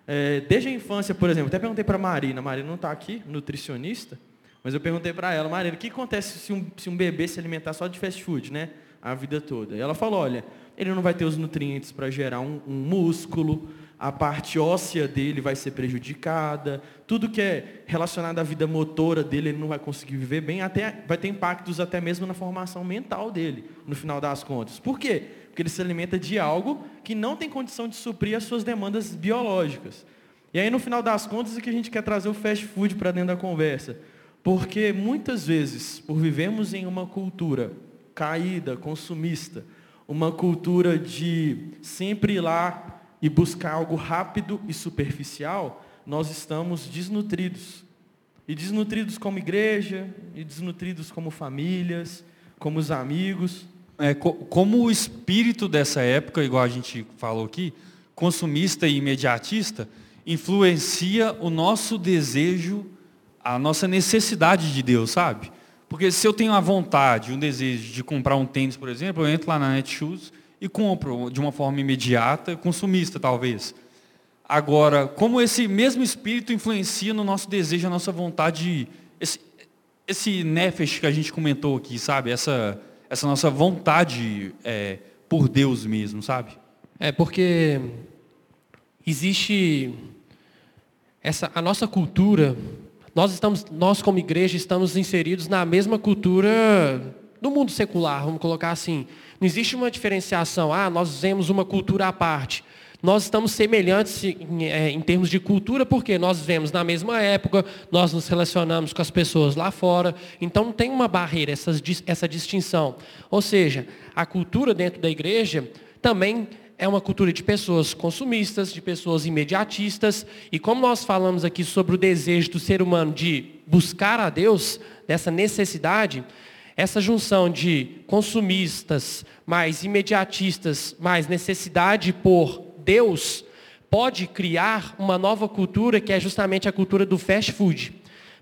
Speaker 2: é, desde a infância, por exemplo, até perguntei para a Marina, a Marina não está aqui, nutricionista, mas eu perguntei para ela, Marina, o que acontece se um, se um bebê se alimentar só de fast food, né? A vida toda. E ela falou, olha, ele não vai ter os nutrientes para gerar um, um, músculo, a parte óssea dele vai ser prejudicada, tudo que é relacionado à vida motora dele, ele não vai conseguir viver bem, até vai ter impactos até mesmo na formação mental dele, no final das contas. Por quê? Porque ele se alimenta de algo que não tem condição de suprir as suas demandas biológicas. E aí, no final das contas, é que a gente quer trazer o fast food para dentro da conversa. Porque muitas vezes, por vivemos em uma cultura caída, consumista, uma cultura de sempre ir lá e buscar algo rápido e superficial, nós estamos desnutridos. E desnutridos como igreja, e desnutridos como famílias, como os amigos.
Speaker 4: É, como o espírito dessa época, igual a gente falou aqui, consumista e imediatista, influencia o nosso desejo, a nossa necessidade de Deus, sabe? Porque se eu tenho a vontade, um desejo de comprar um tênis, por exemplo, eu entro lá na Netshoes e compro de uma forma imediata, consumista talvez. Agora, como esse mesmo espírito influencia no nosso desejo, a nossa vontade, esse, esse nefesh que a gente comentou aqui, sabe? Essa essa nossa vontade é, por Deus mesmo, sabe?
Speaker 3: É porque existe essa a nossa cultura. Nós estamos, nós como igreja estamos inseridos na mesma cultura do mundo secular, vamos colocar assim. Não existe uma diferenciação. Ah, nós vemos uma cultura à parte nós estamos semelhantes em, é, em, termos de cultura, porque nós vivemos na mesma época, nós nos relacionamos com as pessoas lá fora, então não tem uma barreira, essa, essa distinção. Ou seja, a cultura dentro da igreja também é uma cultura de pessoas consumistas, de pessoas imediatistas, e como nós falamos aqui sobre o desejo do ser humano de buscar a Deus, dessa necessidade, essa junção de consumistas, mais imediatistas, mais necessidade por Deus pode criar uma nova cultura que é justamente a cultura do fast food.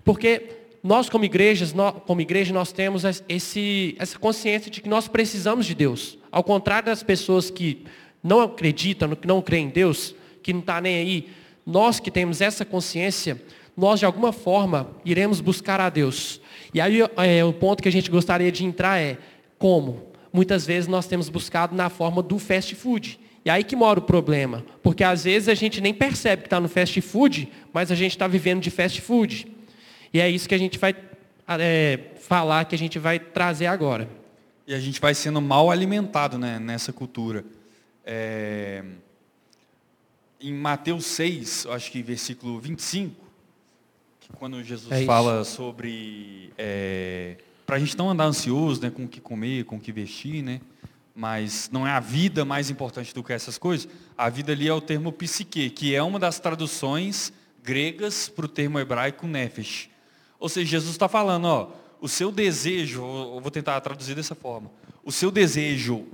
Speaker 3: Porque nós como igrejas, como igreja, nós temos esse, essa consciência de que nós precisamos de Deus. Ao contrário das pessoas que não acreditam, que não creem em Deus, que não está nem aí, nós que temos essa consciência, nós de alguma forma iremos buscar a Deus. E aí é, o ponto que a gente gostaria de entrar é como? Muitas vezes nós temos buscado na forma do fast food. E aí que mora o problema. Porque às vezes a gente nem percebe que está no fast food, mas a gente está vivendo de fast food. E é isso que a gente vai é, falar, que a gente vai trazer agora.
Speaker 4: E a gente vai sendo mal alimentado né, nessa cultura. É... Em Mateus 6, acho que versículo 25, que quando Jesus é fala sobre. É, Para a gente não andar ansioso né, com o que comer, com o que vestir, né? mas não é a vida mais importante do que essas coisas. A vida ali é o termo psique, que é uma das traduções gregas para o termo hebraico nefesh. Ou seja, Jesus está falando, ó, o seu desejo, eu vou tentar traduzir dessa forma, o seu desejo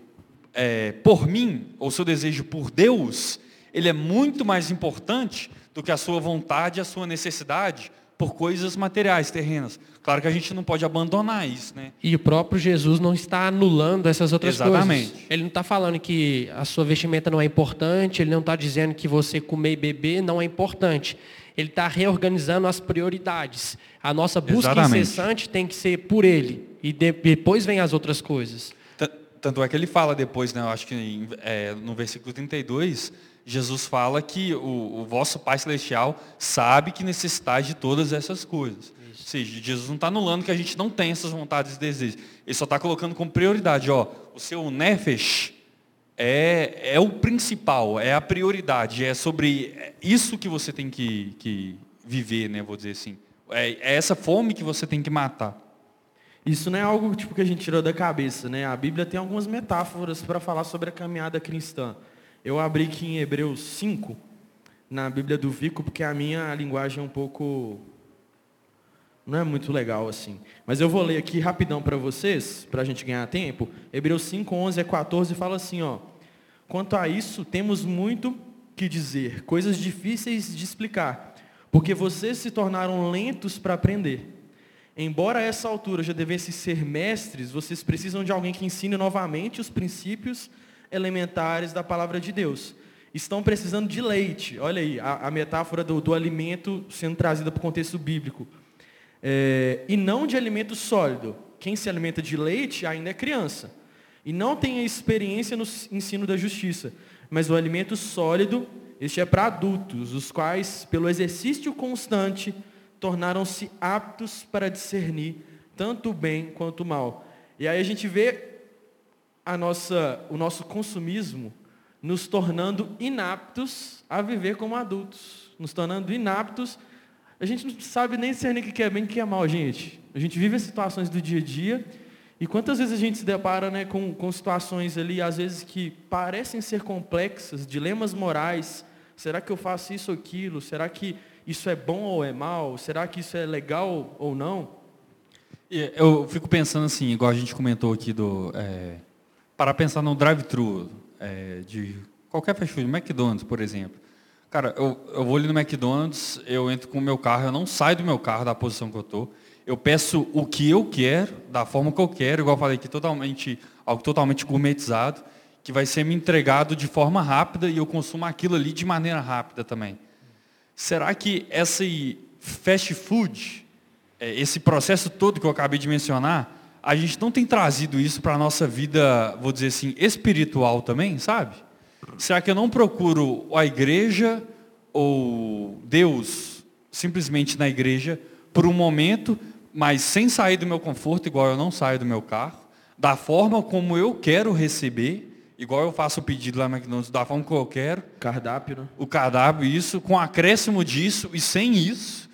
Speaker 4: é, por mim, ou o seu desejo por Deus, ele é muito mais importante do que a sua vontade, a sua necessidade, por coisas materiais, terrenas. Claro que a gente não pode abandonar isso, né?
Speaker 3: E o próprio Jesus não está anulando essas outras
Speaker 4: Exatamente.
Speaker 3: coisas. Ele não está falando que a sua vestimenta não é importante, ele não está dizendo que você comer e beber não é importante. Ele está reorganizando as prioridades. A nossa busca
Speaker 4: Exatamente.
Speaker 3: incessante tem que ser por ele. E depois vem as outras coisas.
Speaker 4: tanto é que ele fala depois, né, eu acho que é, no versículo 32, Jesus fala que o, o, vosso Pai Celestial sabe que necessitais de todas essas coisas. Isso. Ou seja, Jesus não está anulando que a gente não tem essas vontades e desejos. Ele só está colocando como prioridade, ó, o seu nefesh é, é o principal, é a prioridade, é sobre isso que você tem que, que viver, né, vou dizer assim. É, é essa fome que você tem que matar.
Speaker 2: Isso não é algo tipo, que a gente tirou da cabeça, né? A Bíblia tem algumas metáforas para falar sobre a caminhada cristã. Eu abri aqui em Hebreus 5, na Bíblia do Vico, porque a minha linguagem é um pouco. não é muito legal assim. Mas eu vou ler aqui rapidão para vocês, para a gente ganhar tempo. Hebreus 5, 11 a 14 fala assim: ó. Quanto a isso, temos muito que dizer, coisas difíceis de explicar, porque vocês se tornaram lentos para aprender. Embora a essa altura já devessem ser mestres, vocês precisam de alguém que ensine novamente os princípios elementares da palavra de Deus. Estão precisando de leite. Olha aí, a, a metáfora do, do, alimento sendo trazida para o contexto bíblico. É, e não de alimento sólido. Quem se alimenta de leite ainda é criança. E não tem experiência no ensino da justiça. Mas o alimento sólido, este é para adultos, os quais, pelo exercício constante, tornaram-se aptos para discernir tanto o bem quanto o mal. E aí a gente vê a nossa, o nosso consumismo nos tornando inaptos a viver como adultos, nos tornando inaptos. A gente não sabe nem discernir o que é bem e o que é mal, gente. A gente vive as situações do dia a dia e quantas vezes a gente se depara né, com, com situações ali, às vezes que parecem ser complexas, dilemas morais. Será que eu faço isso ou aquilo? Será que isso é bom ou é mal? Será que isso é legal ou não?
Speaker 4: Eu fico pensando assim, igual a gente comentou aqui do. É, para pensar no drive-thru é, de qualquer fast food, McDonald's, por exemplo. Cara, eu, eu vou ali no McDonald's, eu entro com o meu carro, eu não saio do meu carro da posição que eu estou eu peço o que eu quero, da forma que eu quero, igual eu falei aqui, totalmente, algo totalmente gourmetizado, que vai ser me entregado de forma rápida e eu consumo aquilo ali de maneira rápida também. Será que esse fast food, é, esse processo todo que eu acabei de mencionar, a gente não tem trazido isso para a nossa vida, vou dizer assim, espiritual também, sabe? Será que eu não procuro a igreja ou Deus simplesmente na igreja por um momento mas sem sair do meu conforto, igual eu não saio do meu carro, da forma como eu quero receber, igual eu faço o pedido lá no McDonald's, da forma que eu quero.
Speaker 2: Cardápio, né?
Speaker 4: O cardápio, isso, com acréscimo disso e sem isso.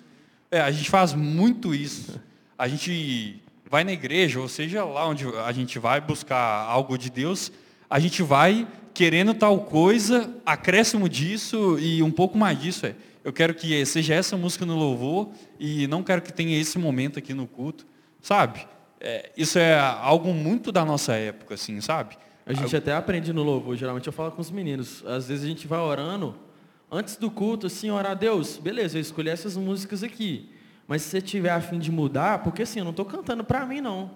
Speaker 4: É, a gente faz muito isso. A gente vai na igreja, ou seja, lá onde a gente vai buscar algo de Deus, a gente vai querendo tal coisa, acréscimo disso e um pouco mais disso. É. Eu quero que seja essa música no louvor e não quero que tenha esse momento aqui no culto, sabe? É, isso é algo muito da nossa época, assim, sabe?
Speaker 2: A gente até aprende no louvor, geralmente eu falo com os meninos. Às vezes a gente vai orando, antes do culto, assim, orar a Deus, beleza, eu escolhi essas músicas aqui. Mas se você tiver a fim de mudar, porque assim, eu não estou cantando para mim, não.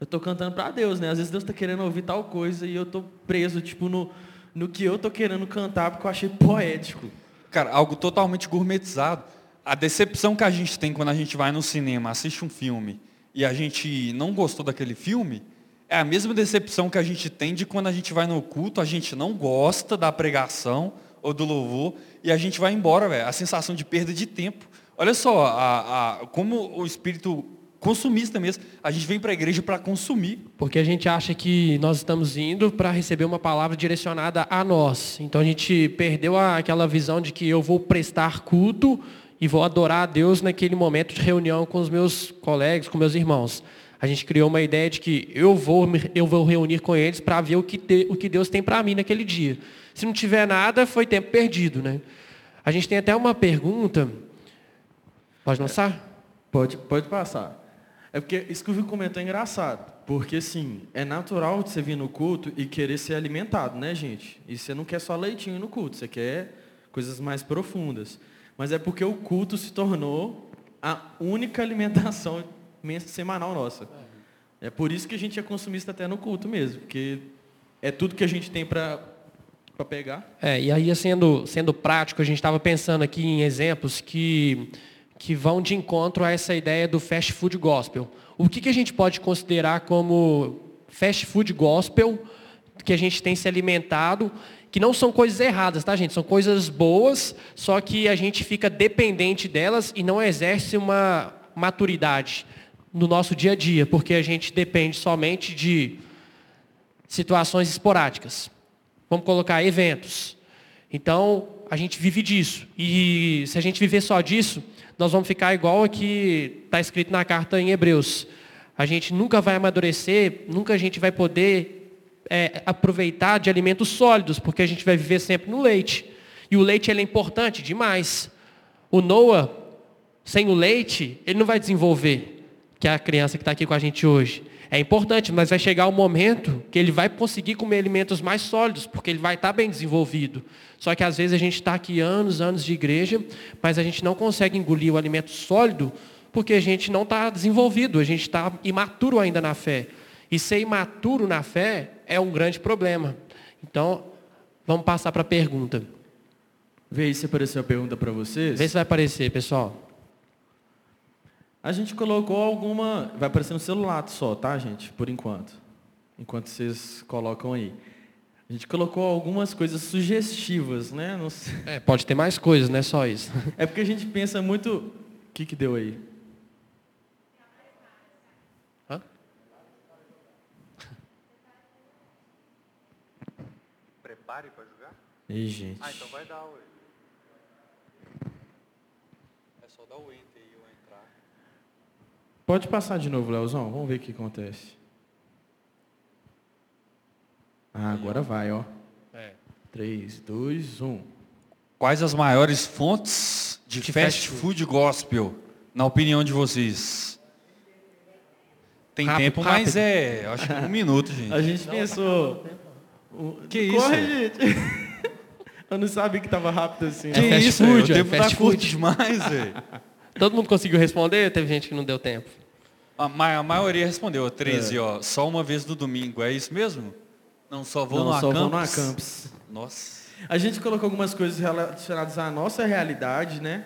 Speaker 2: Eu estou cantando para Deus, né? Às vezes Deus está querendo ouvir tal coisa e eu estou preso, tipo, no, no que eu estou querendo cantar, porque eu achei poético.
Speaker 4: Cara, algo totalmente gourmetizado. A decepção que a gente tem quando a gente vai no cinema, assiste um filme e a gente não gostou daquele filme, é a mesma decepção que a gente tem de quando a gente vai no culto, a gente não gosta da pregação ou do louvor e a gente vai embora, velho. A sensação de perda de tempo. Olha só, a, a, como o espírito consumista mesmo. A gente vem para a igreja para consumir.
Speaker 3: Porque a gente acha que nós estamos indo para receber uma palavra direcionada a nós. Então a gente perdeu aquela visão de que eu vou prestar culto e vou adorar a Deus naquele momento de reunião com os meus colegas, com meus irmãos. A gente criou uma ideia de que eu vou, eu vou reunir com eles para ver o que, te, o que Deus tem para mim naquele dia. Se não tiver nada, foi tempo perdido. Né? A gente tem até uma pergunta. Pode lançar?
Speaker 2: Pode, pode passar. É porque isso que o Vico comentou é engraçado. Porque, assim, é natural você vir no culto e querer ser alimentado, né, gente? E você não quer só leitinho no culto, você quer coisas mais profundas. Mas é porque o culto se tornou a única alimentação semanal nossa. É por isso que a gente é consumista até no culto mesmo, porque é tudo que a gente tem para para pegar.
Speaker 3: É, e aí sendo sendo prático, a gente estava pensando aqui em exemplos que que vão de encontro a essa ideia do fast food gospel. O que, que a gente pode considerar como fast food gospel que a gente tem se alimentado, que não são coisas erradas, tá, gente? São coisas boas, só que a gente fica dependente delas e não exerce uma maturidade no nosso dia a dia, porque a gente depende somente de situações esporádicas. Vamos colocar eventos. Então, a gente vive disso. E se a gente viver só disso, nós vamos ficar igual aqui está escrito na carta em Hebreus. A gente nunca vai amadurecer, nunca a gente vai poder é, aproveitar de alimentos sólidos, porque a gente vai viver sempre no leite. E o leite ele é importante demais. O Noah, sem o leite, ele não vai desenvolver, que é a criança que está aqui com a gente hoje. É importante, mas vai chegar um momento que ele vai conseguir comer alimentos mais sólidos, porque ele vai estar bem desenvolvido. Só que às vezes a gente está aqui anos, anos de igreja, mas a gente não consegue engolir o alimento sólido porque a gente não está desenvolvido, a gente está imaturo ainda na fé. E ser imaturo na fé é um grande problema. Então, vamos passar para a pergunta.
Speaker 2: Vê aí se apareceu a pergunta para vocês.
Speaker 3: Vê se vai aparecer, pessoal.
Speaker 2: A gente colocou alguma. Vai aparecer no celular só, tá, gente? Por enquanto. Enquanto vocês colocam aí. A gente colocou algumas coisas sugestivas, né?
Speaker 3: É, pode ter mais coisas, não é só isso.
Speaker 2: É porque a gente pensa muito. O que, que deu aí? Hã?
Speaker 4: Prepare para jogar?
Speaker 2: Ih, gente.
Speaker 4: Ah, então vai dar, ué. É só dar o enter.
Speaker 2: Pode passar de novo, Leozão. Vamos ver o que acontece. Ah, agora vai, ó. É. 3, 2, 1.
Speaker 4: Quais as maiores fontes de, de fast, food. food gospel, na opinião de vocês? Tem rápido, tempo, rápido. mas é, acho que um minuto, gente.
Speaker 2: A gente pensou.
Speaker 4: Que
Speaker 2: Corre,
Speaker 4: isso?
Speaker 2: gente. Eu não sabia que tava rápido assim.
Speaker 4: Que é isso, food, o tempo é tá curto demais, velho.
Speaker 3: Todo mundo conseguiu responder? Teve gente que não deu tempo.
Speaker 4: A, ma a maioria respondeu, 13, é. ó. Só uma vez no domingo, é isso mesmo? Não, só vou não, no
Speaker 2: só
Speaker 4: Acampus.
Speaker 2: vou no Acampus.
Speaker 4: Nossa.
Speaker 2: A gente colocou algumas coisas relacionadas à nossa realidade, né?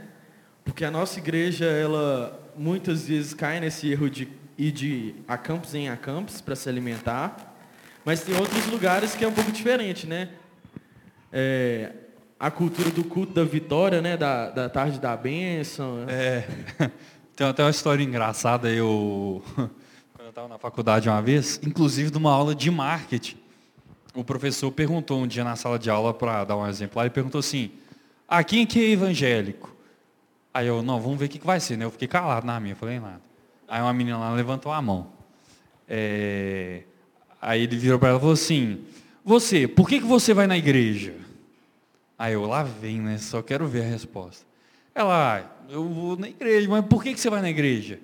Speaker 2: Porque a nossa igreja, ela muitas vezes cai nesse erro de ir de acampus em acampus para se alimentar. Mas tem outros lugares que é um pouco diferente, né? É, a cultura do culto da vitória, né? Da, da tarde da bênção.
Speaker 4: É. Tem até uma história engraçada, eu, quando eu estava na faculdade uma vez, inclusive de uma aula de marketing, o professor perguntou um dia na sala de aula, para dar um exemplo, ele perguntou assim, ah, quem que é evangélico? Aí eu, não, vamos ver o que, que vai ser, né? Eu fiquei calado na minha, falei nada. Aí uma menina lá levantou a mão. É... Aí ele virou para ela e falou assim, você, por que, que você vai na igreja? Aí eu, lá vem, né? Só quero ver a resposta. Ela, ah, eu vou na igreja, mas por que você vai na igreja?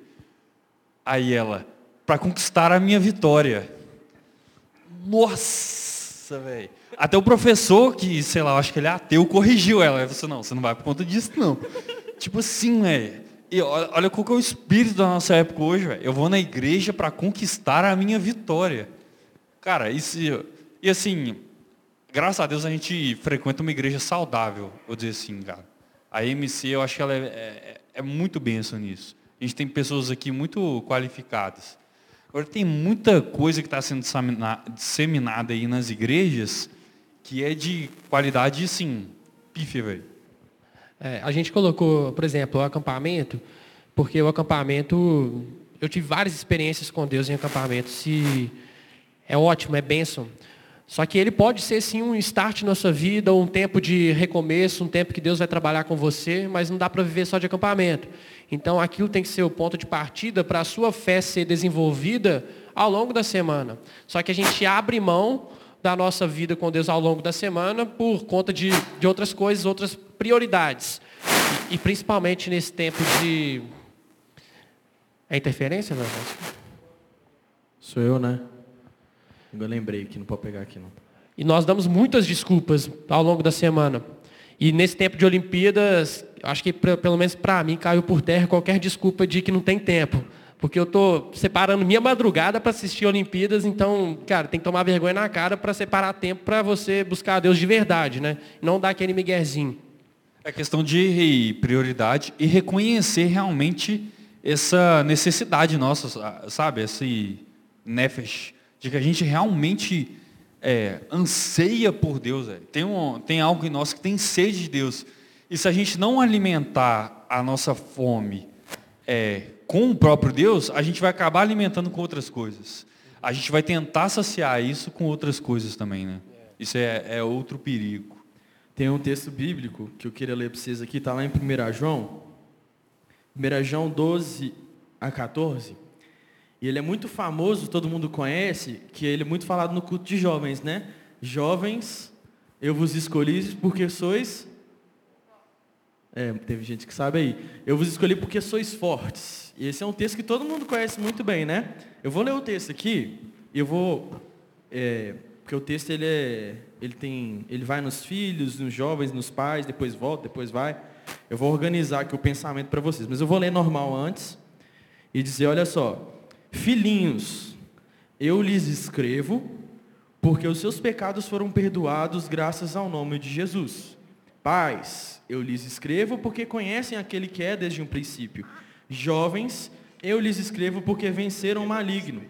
Speaker 4: Aí ela, para conquistar a minha vitória. Nossa, velho. Até o professor, que, sei lá, acho que ele é ateu, corrigiu ela. Ele falou, não, você não vai por conta disso, não. tipo assim, velho. E olha qual que é o espírito da nossa época hoje, velho. Eu vou na igreja para conquistar a minha vitória. Cara, isso. E assim, graças a Deus a gente frequenta uma igreja saudável, vou dizer assim, cara. A MC, eu acho que ela é, é, é muito benção nisso. A gente tem pessoas aqui muito qualificadas. Agora, tem muita coisa que está sendo disseminada aí nas igrejas que é de qualidade, sim, pífia, velho.
Speaker 3: É, a gente colocou, por exemplo, o acampamento, porque o acampamento, eu tive várias experiências com Deus em acampamento. Se é ótimo, é bênção. Só que ele pode ser sim um start na sua vida, um tempo de recomeço, um tempo que Deus vai trabalhar com você, mas não dá para viver só de acampamento. Então aquilo tem que ser o ponto de partida para a sua fé ser desenvolvida ao longo da semana. Só que a gente abre mão da nossa vida com Deus ao longo da semana por conta de, de outras coisas, outras prioridades. E, e principalmente nesse tempo de. É interferência, não?
Speaker 2: Sou eu, né? Eu lembrei que não pode pegar aqui não.
Speaker 3: E nós damos muitas desculpas ao longo da semana. E nesse tempo de Olimpíadas, acho que pelo menos para mim caiu por terra qualquer desculpa de que não tem tempo. Porque eu estou separando minha madrugada para assistir Olimpíadas, então, cara, tem que tomar vergonha na cara para separar tempo para você buscar a Deus de verdade, né? Não dar aquele miguezinho.
Speaker 4: É questão de prioridade e reconhecer realmente essa necessidade nossa, sabe? Esse nefesh de que a gente realmente é, anseia por Deus. Tem, um, tem algo em nós que tem sede de Deus. E se a gente não alimentar a nossa fome é, com o próprio Deus, a gente vai acabar alimentando com outras coisas. A gente vai tentar saciar isso com outras coisas também, né? Isso é, é outro perigo.
Speaker 2: Tem um texto bíblico que eu queria ler para vocês aqui, está lá em 1 João. 1 João 12 a 14. E ele é muito famoso, todo mundo conhece, que ele é muito falado no culto de jovens, né? Jovens, eu vos escolhi porque sois. É, teve gente que sabe aí. Eu vos escolhi porque sois fortes. E esse é um texto que todo mundo conhece muito bem, né? Eu vou ler o texto aqui, eu vou. É, porque o texto ele é, ele tem, ele vai nos filhos, nos jovens, nos pais, depois volta, depois vai. Eu vou organizar aqui o pensamento para vocês, mas eu vou ler normal antes e dizer, olha só, filhinhos, eu lhes escrevo porque os seus pecados foram perdoados graças ao nome de Jesus. Pais, eu lhes escrevo porque conhecem aquele que é desde um princípio. Jovens, eu lhes escrevo porque venceram o maligno.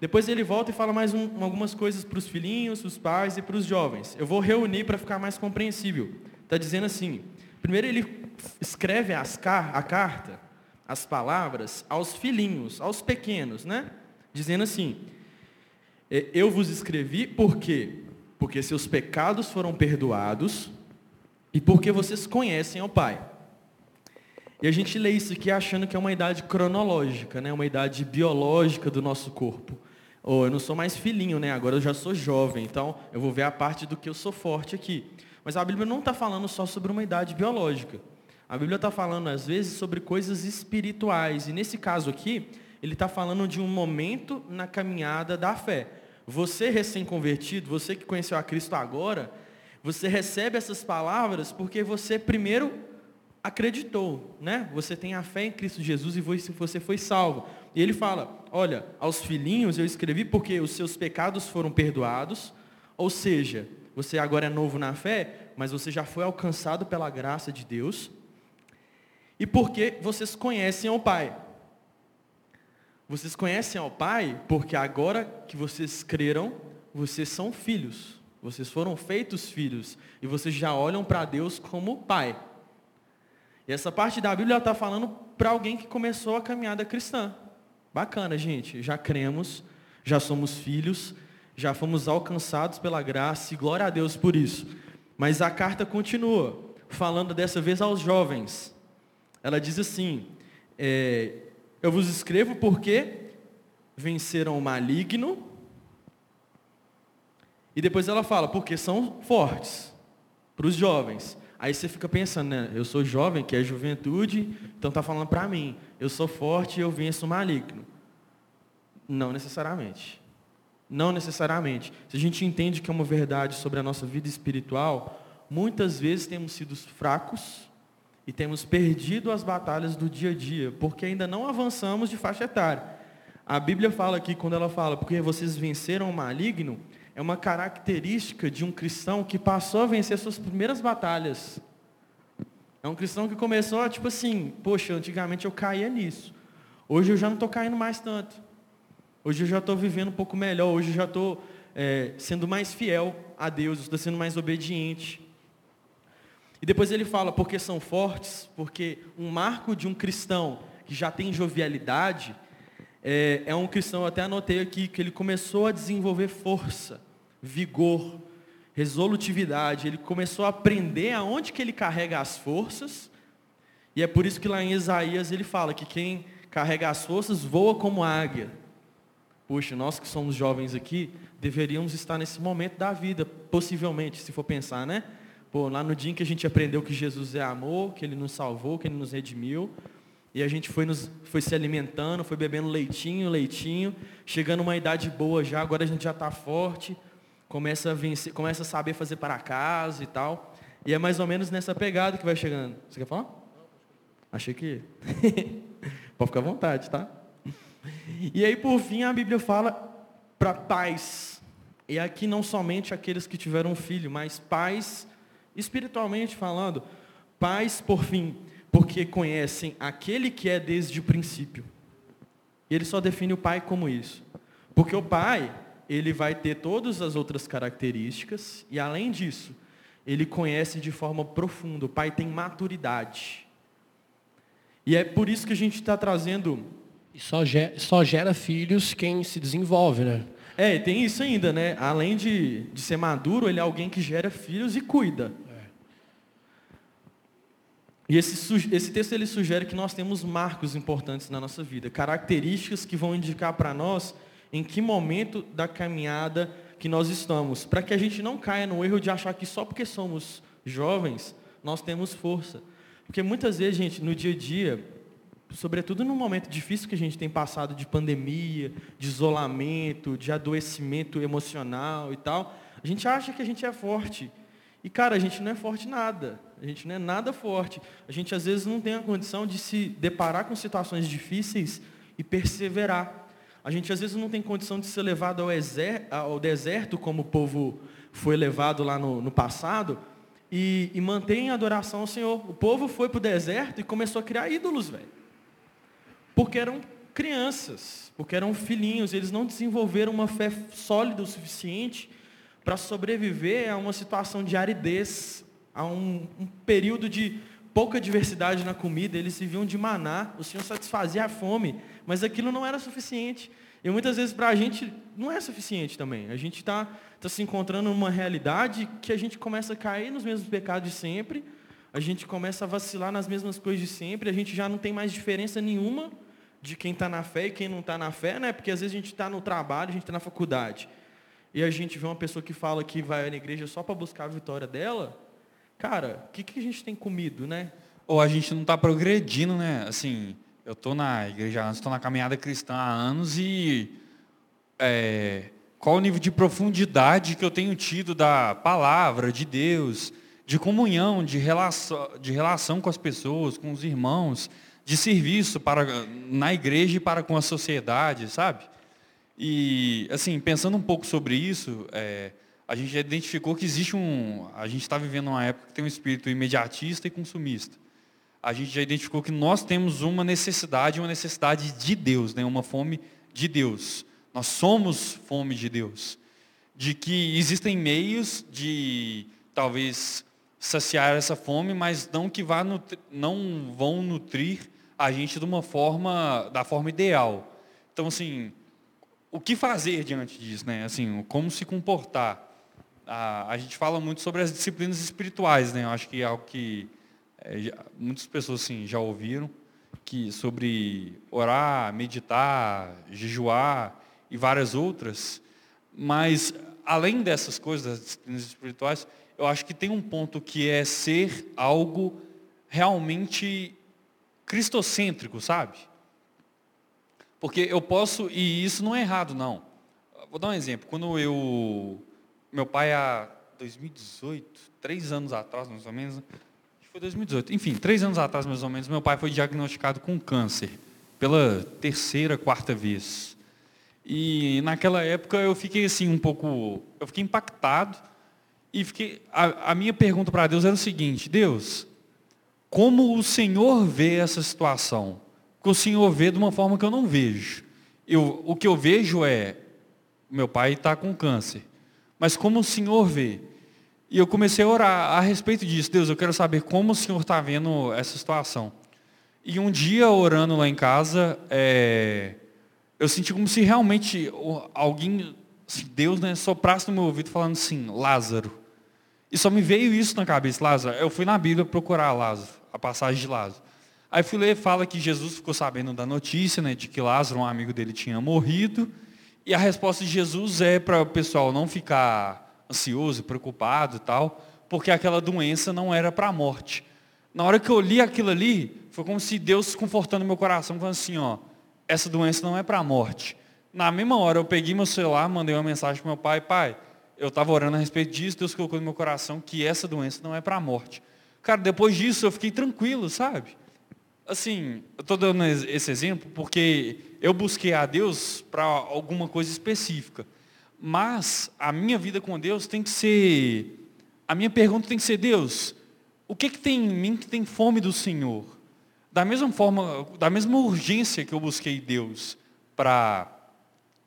Speaker 2: Depois ele volta e fala mais um, algumas coisas para os filhinhos, os pais e para os jovens. Eu vou reunir para ficar mais compreensível. Está dizendo assim: primeiro ele escreve as, a carta, as palavras, aos filhinhos, aos pequenos, né? Dizendo assim: é, Eu vos escrevi por quê? Porque seus pecados foram perdoados e porque vocês conhecem ao Pai. E a gente lê isso aqui achando que é uma idade cronológica, né? uma idade biológica do nosso corpo. Ou eu não sou mais filhinho, né? Agora eu já sou jovem, então eu vou ver a parte do que eu sou forte aqui. Mas a Bíblia não está falando só sobre uma idade biológica. A Bíblia está falando, às vezes, sobre coisas espirituais. E nesse caso aqui, ele está falando de um momento na caminhada da fé. Você recém-convertido, você que conheceu a Cristo agora, você recebe essas palavras porque você primeiro acreditou, né? Você tem a fé em Cristo Jesus e você foi salvo. E ele fala: Olha, aos filhinhos eu escrevi porque os seus pecados foram perdoados, ou seja, você agora é novo na fé, mas você já foi alcançado pela graça de Deus, e porque vocês conhecem ao Pai. Vocês conhecem ao Pai porque agora que vocês creram, vocês são filhos. Vocês foram feitos filhos. E vocês já olham para Deus como Pai. E essa parte da Bíblia está falando para alguém que começou a caminhada cristã. Bacana, gente. Já cremos, já somos filhos, já fomos alcançados pela graça e glória a Deus por isso. Mas a carta continua, falando dessa vez aos jovens. Ela diz assim: é, Eu vos escrevo porque venceram o maligno. E depois ela fala, porque são fortes, para os jovens. Aí você fica pensando, né? Eu sou jovem, que é juventude, então está falando para mim. Eu sou forte e eu venço o maligno. Não necessariamente. Não necessariamente. Se a gente entende que é uma verdade sobre a nossa vida espiritual, muitas vezes temos sido fracos e temos perdido as batalhas do dia a dia, porque ainda não avançamos de faixa etária. A Bíblia fala aqui, quando ela fala, porque vocês venceram o maligno, é uma característica de um cristão que passou a vencer suas primeiras batalhas. É um cristão que começou, tipo assim, poxa, antigamente eu caía nisso. Hoje eu já não estou caindo mais tanto. Hoje eu já estou vivendo um pouco melhor. Hoje eu já estou é, sendo mais fiel a Deus, estou sendo mais obediente. E depois ele fala, porque são fortes, porque um marco de um cristão que já tem jovialidade é, é um cristão, eu até anotei aqui, que ele começou a desenvolver força, vigor, resolutividade. Ele começou a aprender aonde que ele carrega as forças. E é por isso que lá em Isaías ele fala que quem carrega as forças voa como águia. Puxa, nós que somos jovens aqui, deveríamos estar nesse momento da vida, possivelmente, se for pensar, né? Pô, lá no dia em que a gente aprendeu que Jesus é amor, que Ele nos salvou, que Ele nos redimiu, e a gente foi, nos, foi se alimentando, foi bebendo leitinho, leitinho, chegando uma idade boa já, agora a gente já está forte, começa a, vencer, começa a saber fazer para casa e tal. E é mais ou menos nessa pegada que vai chegando. Você quer falar? Achei que. Pode ficar à vontade, tá? E aí, por fim, a Bíblia fala para pais. E aqui não somente aqueles que tiveram filho, mas pais, espiritualmente falando, pais, por fim, porque conhecem aquele que é desde o princípio. E ele só define o pai como isso. Porque o pai, ele vai ter todas as outras características e além disso, ele conhece de forma profunda. O pai tem maturidade. E é por isso que a gente está trazendo.
Speaker 3: E só gera, só gera filhos quem se desenvolve, né?
Speaker 2: É, tem isso ainda, né? Além de, de ser maduro, ele é alguém que gera filhos e cuida. E esse, esse texto ele sugere que nós temos marcos importantes na nossa vida, características que vão indicar para nós em que momento da caminhada que nós estamos, para que a gente não caia no erro de achar que só porque somos jovens nós temos força. Porque muitas vezes, gente, no dia a dia, sobretudo no momento difícil que a gente tem passado de pandemia, de isolamento, de adoecimento emocional e tal, a gente acha que a gente é forte. E, cara, a gente não é forte nada. A gente não é nada forte. A gente, às vezes, não tem a condição de se deparar com situações difíceis e perseverar. A gente às vezes não tem condição de ser levado ao, ao deserto, como o povo foi levado lá no, no passado, e, e manter em adoração ao Senhor. O povo foi para o deserto e começou a criar ídolos, velho. Porque eram crianças, porque eram filhinhos, eles não desenvolveram uma fé sólida o suficiente para sobreviver a uma situação de aridez, a um, um período de pouca diversidade na comida, eles se viam de maná, o Senhor satisfazia a fome, mas aquilo não era suficiente. E muitas vezes para a gente não é suficiente também. A gente está tá se encontrando numa realidade que a gente começa a cair nos mesmos pecados de sempre, a gente começa a vacilar nas mesmas coisas de sempre, a gente já não tem mais diferença nenhuma de quem está na fé e quem não está na fé, né? Porque às vezes a gente está no trabalho, a gente está na faculdade, e a gente vê uma pessoa que fala que vai na igreja só para buscar a vitória dela, cara, o que, que a gente tem comido, né?
Speaker 4: Ou a gente não está progredindo, né? Assim, eu estou na igreja há anos, estou na caminhada cristã há anos e é, qual o nível de profundidade que eu tenho tido da palavra de Deus, de comunhão, de relação, de relação com as pessoas, com os irmãos, de serviço para, na igreja e para com a sociedade, sabe? E, assim, pensando um pouco sobre isso, é, a gente já identificou que existe um. A gente está vivendo uma época que tem um espírito imediatista e consumista. A gente já identificou que nós temos uma necessidade, uma necessidade de Deus, né? uma fome de Deus. Nós somos fome de Deus. De que existem meios de talvez saciar essa fome, mas não que vá nutrir, não vão nutrir a gente de uma forma, da forma ideal. Então, assim, o que fazer diante disso, né? Assim, como se comportar a, a gente fala muito sobre as disciplinas espirituais, né? Eu acho que é algo que é, muitas pessoas assim, já ouviram, que sobre orar, meditar, jejuar e várias outras. Mas, além dessas coisas, das disciplinas espirituais, eu acho que tem um ponto que é ser algo realmente cristocêntrico, sabe? Porque eu posso, e isso não é errado, não. Vou dar um exemplo. Quando eu meu pai, há 2018, três anos atrás, mais ou menos, acho que foi 2018, enfim, três anos atrás, mais ou menos, meu pai foi diagnosticado com câncer, pela terceira, quarta vez. E naquela época eu fiquei assim um pouco, eu fiquei impactado e fiquei, a, a minha pergunta para Deus era o seguinte, Deus, como o Senhor vê essa situação? Que o Senhor vê de uma forma que eu não vejo. Eu, o que eu vejo é, meu pai está com câncer mas como o Senhor vê. E eu comecei a orar a respeito disso. Deus, eu quero saber como o Senhor está vendo essa situação. E um dia, orando lá em casa, é, eu senti como se realmente alguém, Deus, né, soprasse no meu ouvido falando assim, Lázaro. E só me veio isso na cabeça, Lázaro. Eu fui na Bíblia procurar Lázaro, a passagem de Lázaro. Aí fui ler, fala que Jesus ficou sabendo da notícia, né, de que Lázaro, um amigo dele, tinha morrido. E a resposta de Jesus é para o pessoal não ficar ansioso, preocupado e tal, porque aquela doença não era para a morte. Na hora que eu li aquilo ali, foi como se Deus confortando meu coração, falando assim, ó, essa doença não é para a morte. Na mesma hora eu peguei meu celular, mandei uma mensagem para meu pai, pai, eu estava orando a respeito disso, Deus colocou no meu coração que essa doença não é para a morte. Cara, depois disso eu fiquei tranquilo, sabe? Assim, eu estou dando esse exemplo porque eu busquei a Deus para alguma coisa específica. Mas a minha vida com Deus tem que ser. A minha pergunta tem que ser: Deus, o que, que tem em mim que tem fome do Senhor? Da mesma forma, da mesma urgência que eu busquei Deus para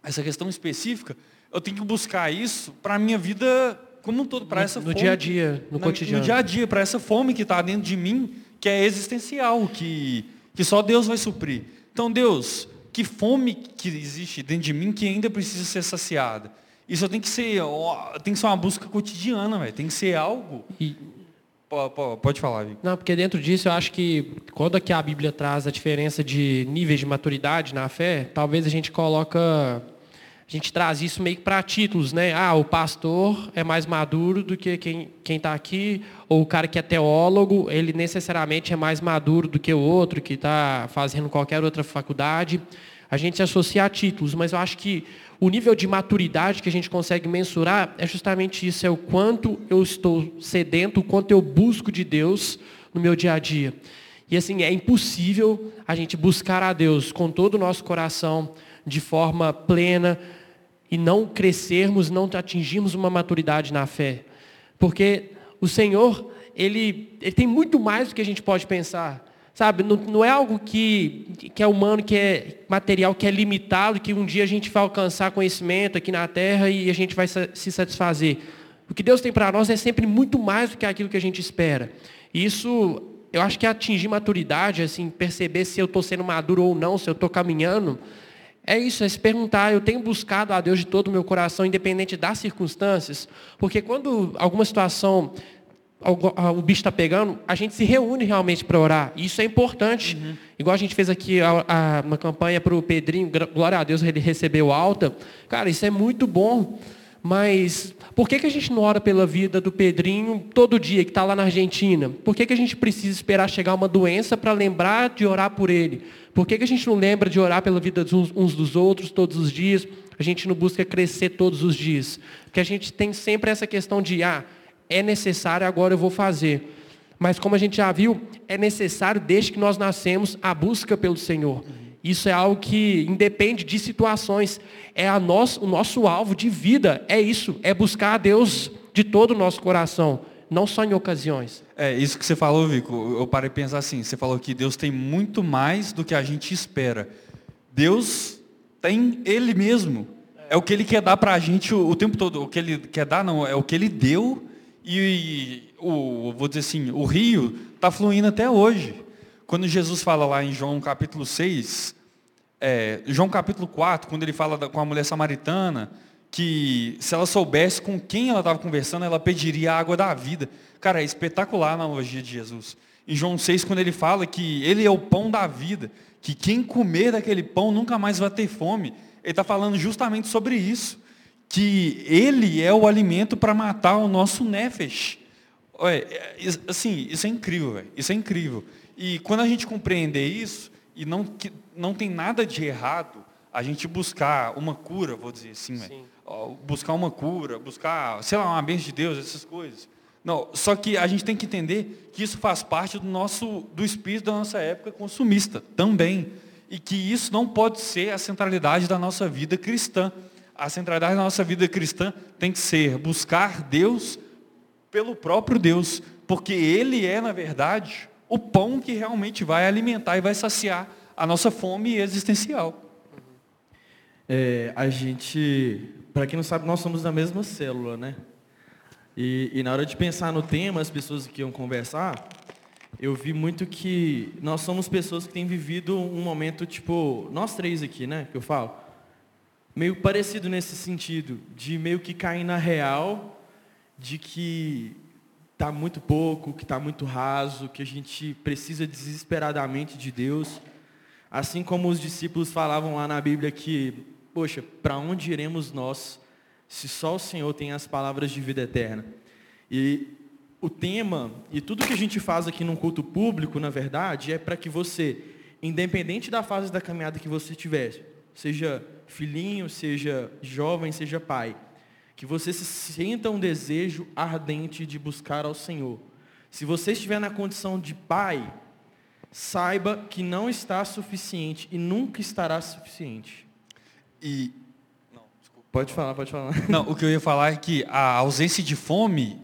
Speaker 4: essa questão específica, eu tenho que buscar isso para a minha vida como um todo, para essa
Speaker 3: no
Speaker 4: fome.
Speaker 3: dia a dia, no
Speaker 4: na-
Speaker 3: cotidiano.
Speaker 4: No dia a dia, para essa fome que está dentro de mim, que é existencial, que, que só Deus vai suprir. Então, Deus, que fome que existe dentro de mim que ainda precisa ser saciada? Isso tem que ser, tem que ser uma busca cotidiana, velho. Tem que ser algo.
Speaker 3: E-
Speaker 4: Po- po- Pode falar, Vic.
Speaker 3: Não, porque dentro disso eu acho que quando aqui a Bíblia traz a diferença de níveis de maturidade na fé, talvez a gente coloca, a gente traz isso meio que para títulos, né? Ah, o pastor é mais maduro do que quem está aqui, ou o cara que é teólogo, ele necessariamente é mais maduro do que o outro que está fazendo qualquer outra faculdade. A gente se associa a títulos, mas eu acho que o nível de maturidade que a gente consegue mensurar é justamente isso, é o quanto eu estou sedento, o quanto eu busco de Deus no meu dia a dia. E assim, é impossível a gente buscar a Deus com todo o nosso coração, de forma plena, e não crescermos, não atingirmos uma maturidade na fé. Porque o Senhor, Ele, ele tem muito mais do que a gente pode pensar. Sabe, não, não é algo que, que é humano, que é material, que é limitado, que um dia a gente vai alcançar conhecimento aqui na Terra e a gente vai se satisfazer. O que Deus tem para nós é sempre muito mais do que aquilo que a gente espera. E isso, eu acho que é atingir maturidade, assim, perceber se eu estou sendo maduro ou não, se eu estou caminhando, é isso, é se perguntar, eu tenho buscado a Deus de todo o meu coração, independente das circunstâncias, porque quando alguma situação, ah, o bicho está pegando, a gente se reúne realmente para orar. E isso é importante. Igual a gente fez aqui a, a- uma campanha para o Pedrinho, glória a Deus, ele recebeu alta. Cara, isso é muito bom. Mas por que, que a gente não ora pela vida do Pedrinho todo dia, que está lá na Argentina? Por que, que a gente precisa esperar chegar uma doença para lembrar de orar por ele? Por que, que a gente não lembra de orar pela vida uns, uns dos outros todos os dias? A gente não busca crescer todos os dias? Porque a gente tem sempre essa questão de, ah, é necessário, agora eu vou fazer. Mas como a gente já viu, é necessário, desde que nós nascemos, a busca pelo Senhor. Isso é algo que independe de situações. É a nós, o nosso alvo de vida. É isso. É buscar a Deus de todo o nosso coração. Não só em ocasiões.
Speaker 4: É, isso que você falou, Vico, eu parei de pensar assim, você falou que Deus tem muito mais do que a gente espera. Deus tem Ele mesmo. É o que Ele quer dar para a gente o, o tempo todo. O que Ele quer dar, não, é o que Ele deu e, o, vou dizer assim, o rio está fluindo até hoje. Quando Jesus fala lá em João capítulo 6, é, João capítulo 4, quando ele fala da- com a mulher samaritana, que se ela soubesse com quem ela estava conversando, ela pediria a água da vida. Cara, é espetacular a analogia de Jesus. Em João 6, quando ele fala que ele é o pão da vida, que quem comer daquele pão nunca mais vai ter fome, ele está falando justamente sobre isso. Que ele é o alimento para matar o nosso nefesh. É, assim, isso é incrível, velho. Isso é incrível. E quando a gente compreender isso, e não, que, não tem nada de errado a gente buscar uma cura, vou dizer assim, velho. Ó, buscar uma cura, buscar, sei lá, uma bênção de Deus, essas coisas. Não, só que a gente tem que entender que isso faz parte do nosso, do espírito da nossa época consumista também. E que isso não pode ser a centralidade da nossa vida cristã. A centralidade da nossa vida cristã tem que ser buscar Deus pelo próprio Deus, porque Ele é, na verdade, o pão que realmente vai alimentar e vai saciar a nossa fome existencial.
Speaker 2: É, a gente, para quem não sabe, nós somos da mesma célula, né? E, e na hora de pensar no tema, as pessoas que iam conversar, eu vi muito que nós somos pessoas que têm vivido um momento, tipo, nós três aqui, né, que eu falo, meio parecido nesse sentido, de meio que cair na real, de que tá muito pouco, que tá muito raso, que a gente precisa desesperadamente de Deus. Assim como os discípulos falavam lá na Bíblia que, poxa, para onde iremos nós se só o Senhor tem as palavras de vida eterna? E o tema e tudo que a gente faz aqui num culto público, na verdade, é para que você, independente da fase da caminhada que você tivesse, seja filhinho, seja jovem, seja pai, que você se sinta um desejo ardente de buscar ao Senhor. Se você estiver na condição de pai, saiba que não está suficiente e nunca estará suficiente.
Speaker 4: E
Speaker 2: Pode falar, pode falar.
Speaker 4: não, o que eu ia falar é que a ausência de fome,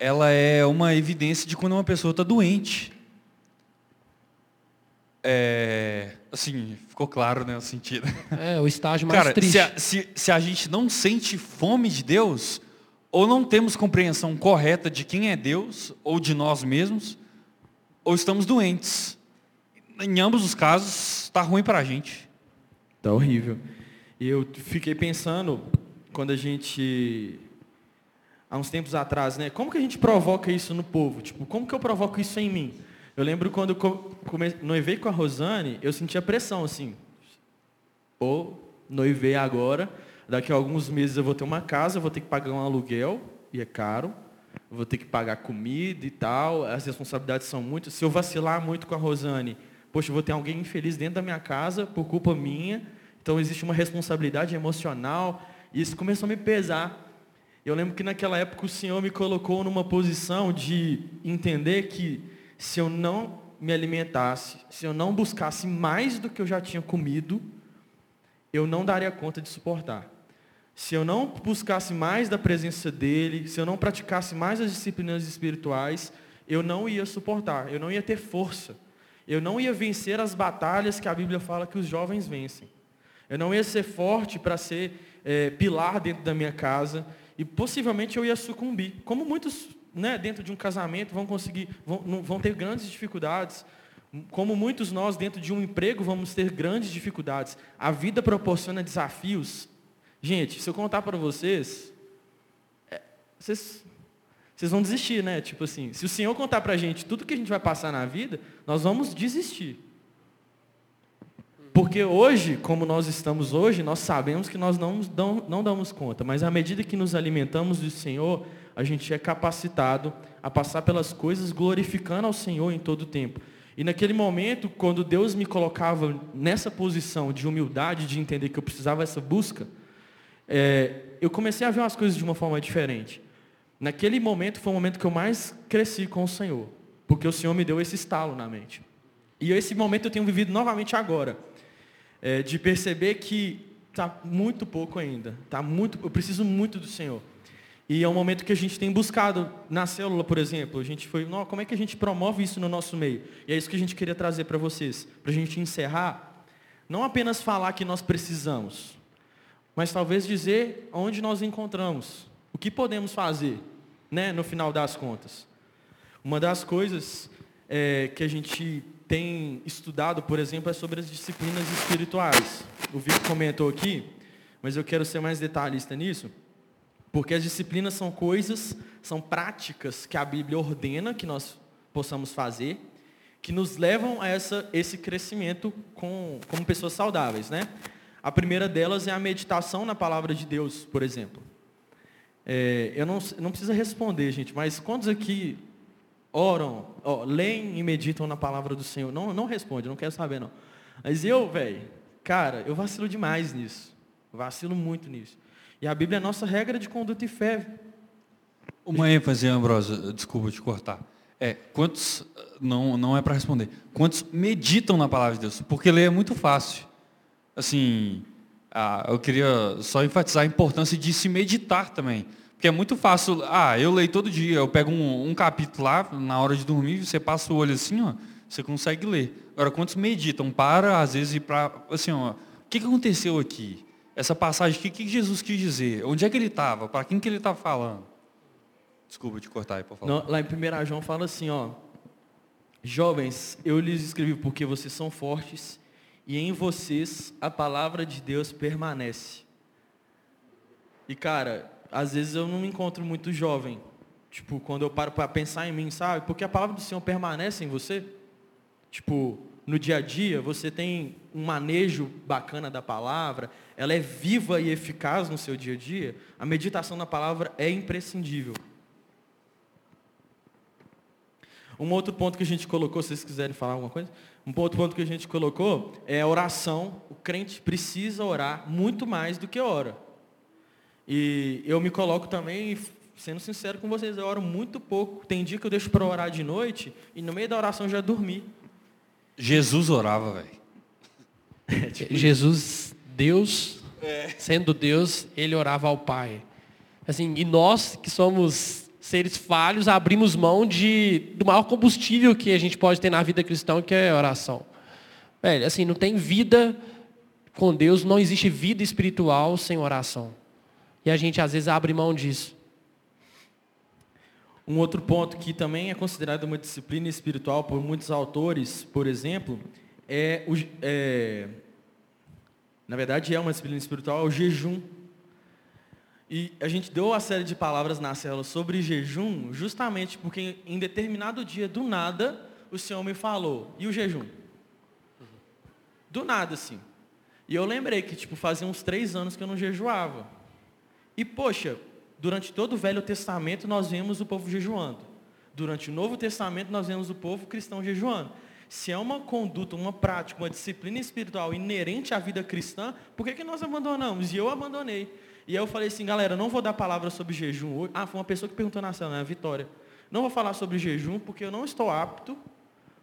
Speaker 4: ela é uma evidência de quando uma pessoa está doente. é, assim, ficou claro, né, o sentido.
Speaker 3: É, o estágio mais
Speaker 4: Cara,
Speaker 3: triste.
Speaker 4: se a, se, se a gente não sente fome de Deus, ou não temos compreensão correta de quem é Deus, ou de nós mesmos, ou estamos doentes. Em ambos os casos, está ruim para a gente.
Speaker 2: Tá horrível. E eu fiquei pensando, quando a gente, há uns tempos atrás, né? Como que a gente provoca isso no povo? Tipo, como que eu provoco isso em mim? Eu lembro quando eu come, noivei com a Rosane, eu sentia pressão, assim. Ou noivei agora, daqui a alguns meses eu vou ter uma casa, vou ter que pagar um aluguel, e é caro. Vou ter que pagar comida e tal, as responsabilidades são muitas. Se eu vacilar muito com a Rosane, poxa, eu vou ter alguém infeliz dentro da minha casa por culpa minha. Então existe uma responsabilidade emocional, e isso começou a me pesar. Eu lembro que naquela época o Senhor me colocou numa posição de entender que se eu não me alimentasse, se eu não buscasse mais do que eu já tinha comido, eu não daria conta de suportar. Se eu não buscasse mais da presença dele, se eu não praticasse mais as disciplinas espirituais, eu não ia suportar, eu não ia ter força. Eu não ia vencer as batalhas que a Bíblia fala que os jovens vencem. Eu não ia ser forte para ser é, pilar dentro da minha casa e possivelmente eu ia sucumbir, como muitos né, dentro de um casamento vão conseguir, vão, vão ter grandes dificuldades. Como muitos nós, dentro de um emprego, vamos ter grandes dificuldades. A vida proporciona desafios. Gente, se eu contar para vocês, é, vocês, vocês vão desistir, né? Tipo assim, se o Senhor contar para a gente tudo que a gente vai passar na vida, nós vamos desistir. Porque hoje, como nós estamos hoje, nós sabemos que nós não, não, damos conta. Mas à medida que nos alimentamos do Senhor, a gente é capacitado a passar pelas coisas glorificando ao Senhor em todo o tempo. E naquele momento, quando Deus me colocava nessa posição de humildade, de entender que eu precisava dessa busca, é, eu comecei a ver as coisas de uma forma diferente. Naquele momento foi o momento que eu mais cresci com o Senhor, porque o Senhor me deu esse estalo na mente. E esse momento eu tenho vivido novamente agora, é, de perceber que está muito pouco ainda, tá muito, eu preciso muito do Senhor. E é um momento que a gente tem buscado na célula, por exemplo. A gente foi, não, como é que a gente promove isso no nosso meio? E é isso que a gente queria trazer para vocês, para a gente encerrar. Não apenas falar que nós precisamos, mas talvez dizer onde nós encontramos, o que podemos fazer, né, no final das contas. Uma das coisas é, que a gente tem estudado, por exemplo, é sobre as disciplinas espirituais. O Vitor comentou aqui, mas eu quero ser mais detalhista nisso. Porque as disciplinas são coisas, são práticas que a Bíblia ordena que nós possamos fazer, que nos levam a essa, esse crescimento com, como pessoas saudáveis. Né? A primeira delas é a meditação na palavra de Deus, por exemplo. É, eu não, não precisa responder, gente, mas quantos aqui oram, ó, leem e meditam na palavra do Senhor? Não, não responde, não quero saber não. Mas eu, velho, cara, eu vacilo demais nisso. vacilo muito nisso. E a Bíblia é a nossa regra de conduta e fé.
Speaker 4: Uma ênfase, Ambrosa, desculpa te cortar. É, quantos, não, não é para responder, quantos meditam na palavra de Deus? Porque ler é muito fácil. Assim, ah, eu queria só enfatizar a importância de se meditar também. Porque é muito fácil, ah, eu leio todo dia, eu pego um, um capítulo lá, na hora de dormir, você passa o olho assim, ó, você consegue ler. Agora, quantos meditam? Para, às vezes, para, assim, ó, o que aconteceu aqui? essa passagem, o que, que Jesus quis dizer? Onde é que ele estava? Para quem que ele estava falando? Desculpa te cortar aí, por favor.
Speaker 2: Não, lá em 1 João fala assim, ó. Jovens, eu lhes escrevi porque vocês são fortes e em vocês a palavra de Deus permanece. E cara, às vezes eu não me encontro muito jovem. Tipo, quando eu paro para pensar em mim, sabe? Porque a palavra do Senhor permanece em você. Tipo, no dia a dia, você tem um manejo bacana da palavra, ela é viva e eficaz no seu dia a dia, a meditação na palavra é imprescindível. Um outro ponto que a gente colocou, se vocês quiserem falar alguma coisa, um outro ponto que a gente colocou é a oração. O crente precisa orar muito mais do que ora. E eu me coloco também, sendo sincero com vocês, eu oro muito pouco. Tem dia que eu deixo para orar de noite e no meio da oração já dormi.
Speaker 4: Jesus orava, velho.
Speaker 3: É, tipo Jesus, Deus, é. sendo Deus, ele orava ao Pai. Assim, e nós que somos seres falhos, abrimos mão de, do maior combustível que a gente pode ter na vida cristã, que é a oração. Velho, assim, não tem vida com Deus, não existe vida espiritual sem oração. E a gente às vezes abre mão disso.
Speaker 2: Um outro ponto que também é considerado uma disciplina espiritual por muitos autores, por exemplo, é, o, é na verdade é uma disciplina espiritual, é o jejum. E a gente deu a série de palavras na célula sobre jejum, justamente porque em determinado dia, do nada, o Senhor me falou, e o jejum? Do nada, assim. E eu lembrei que, tipo, fazia uns três anos que eu não jejuava. E, poxa, durante todo o Velho Testamento nós vemos o povo jejuando. Durante o Novo Testamento nós vemos o povo cristão jejuando. Se é uma conduta, uma prática, uma disciplina espiritual inerente à vida cristã, por que, que nós abandonamos? E eu abandonei. E aí eu falei assim, galera, não vou dar palavra sobre jejum hoje. Ah, foi uma pessoa que perguntou na cena, né? A Vitória. Não vou falar sobre jejum porque eu não estou apto,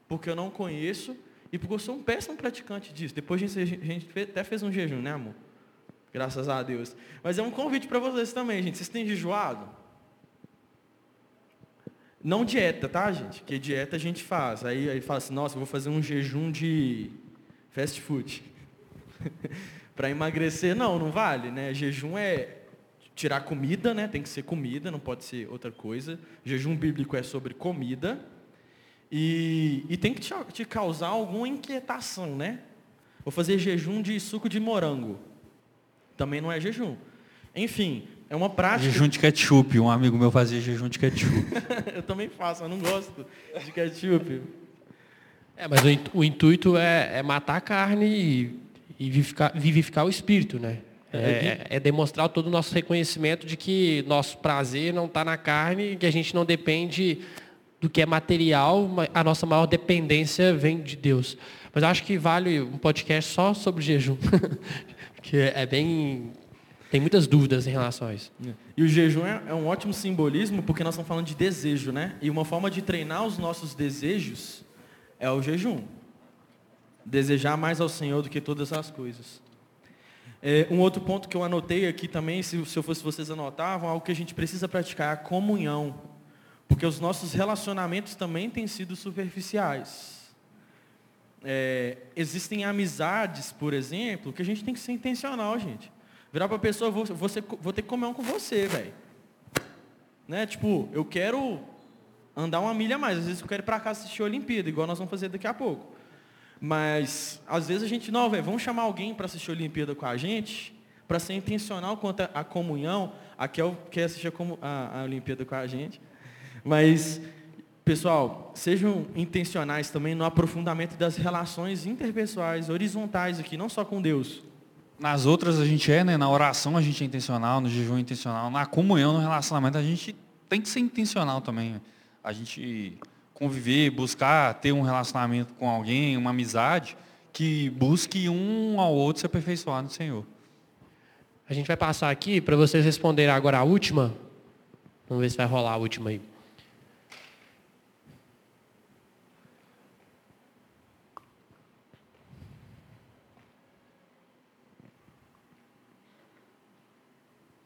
Speaker 2: porque eu não conheço e porque eu sou um péssimo praticante disso. Depois a gente, a gente até fez um jejum, né, amor? Graças a Deus. Mas é um convite para vocês também, gente. Vocês têm jejuado? Não dieta, tá, gente? Porque dieta a gente faz. Aí, aí fala assim, nossa, eu vou fazer um jejum de fast food. para emagrecer, não, não vale, né? Jejum é tirar comida, né? Tem que ser comida, não pode ser outra coisa. Jejum bíblico é sobre comida. E, e tem que te, te causar alguma inquietação, né? Vou fazer jejum de suco de morango. Também não é jejum. Enfim, é uma prática.
Speaker 4: Jejum de ketchup. Um amigo meu fazia jejum de ketchup.
Speaker 2: eu também faço, eu não gosto de ketchup.
Speaker 3: É, mas o, o intuito é, é matar a carne e e vivificar, vivificar o espírito, né? É, é, é, demonstrar todo o nosso reconhecimento de que nosso prazer não está na carne, que a gente não depende do que é material, a nossa maior dependência vem de Deus. Mas acho que vale um podcast só sobre jejum, que é bem tem muitas dúvidas em relação a isso.
Speaker 2: E o jejum é, é um ótimo simbolismo porque nós estamos falando de desejo, né? E uma forma de treinar os nossos desejos é o jejum. Desejar mais ao Senhor do que todas as coisas. É, um outro ponto que eu anotei aqui também, se, se eu fosse vocês anotavam, algo que a gente precisa praticar é a comunhão. Porque os nossos relacionamentos também têm sido superficiais. É, existem amizades, por exemplo, que a gente tem que ser intencional, gente. Virar para a pessoa, vou, ser, vou ter que comer um com você, velho. Né? Tipo, eu quero andar uma milha a mais. Às vezes eu quero ir para casa assistir a Olimpíada, igual nós vamos fazer daqui a pouco. Mas, às vezes a gente, não, velho, vamos chamar alguém para assistir a Olimpíada com a gente, para ser intencional quanto à comunhão. A Kel quer assistir a, a Olimpíada com a gente. Mas, pessoal, sejam intencionais também no aprofundamento das relações interpessoais, horizontais aqui, não só com Deus.
Speaker 4: Nas outras a gente é, né? Na oração a gente é intencional, no jejum é intencional, na comunhão, no relacionamento a gente tem que ser intencional também. A gente conviver, buscar ter um relacionamento com alguém, uma amizade, que busque um ao outro se aperfeiçoar no Senhor.
Speaker 3: A gente vai passar aqui para vocês responderem agora a última. Vamos ver se vai rolar a última aí.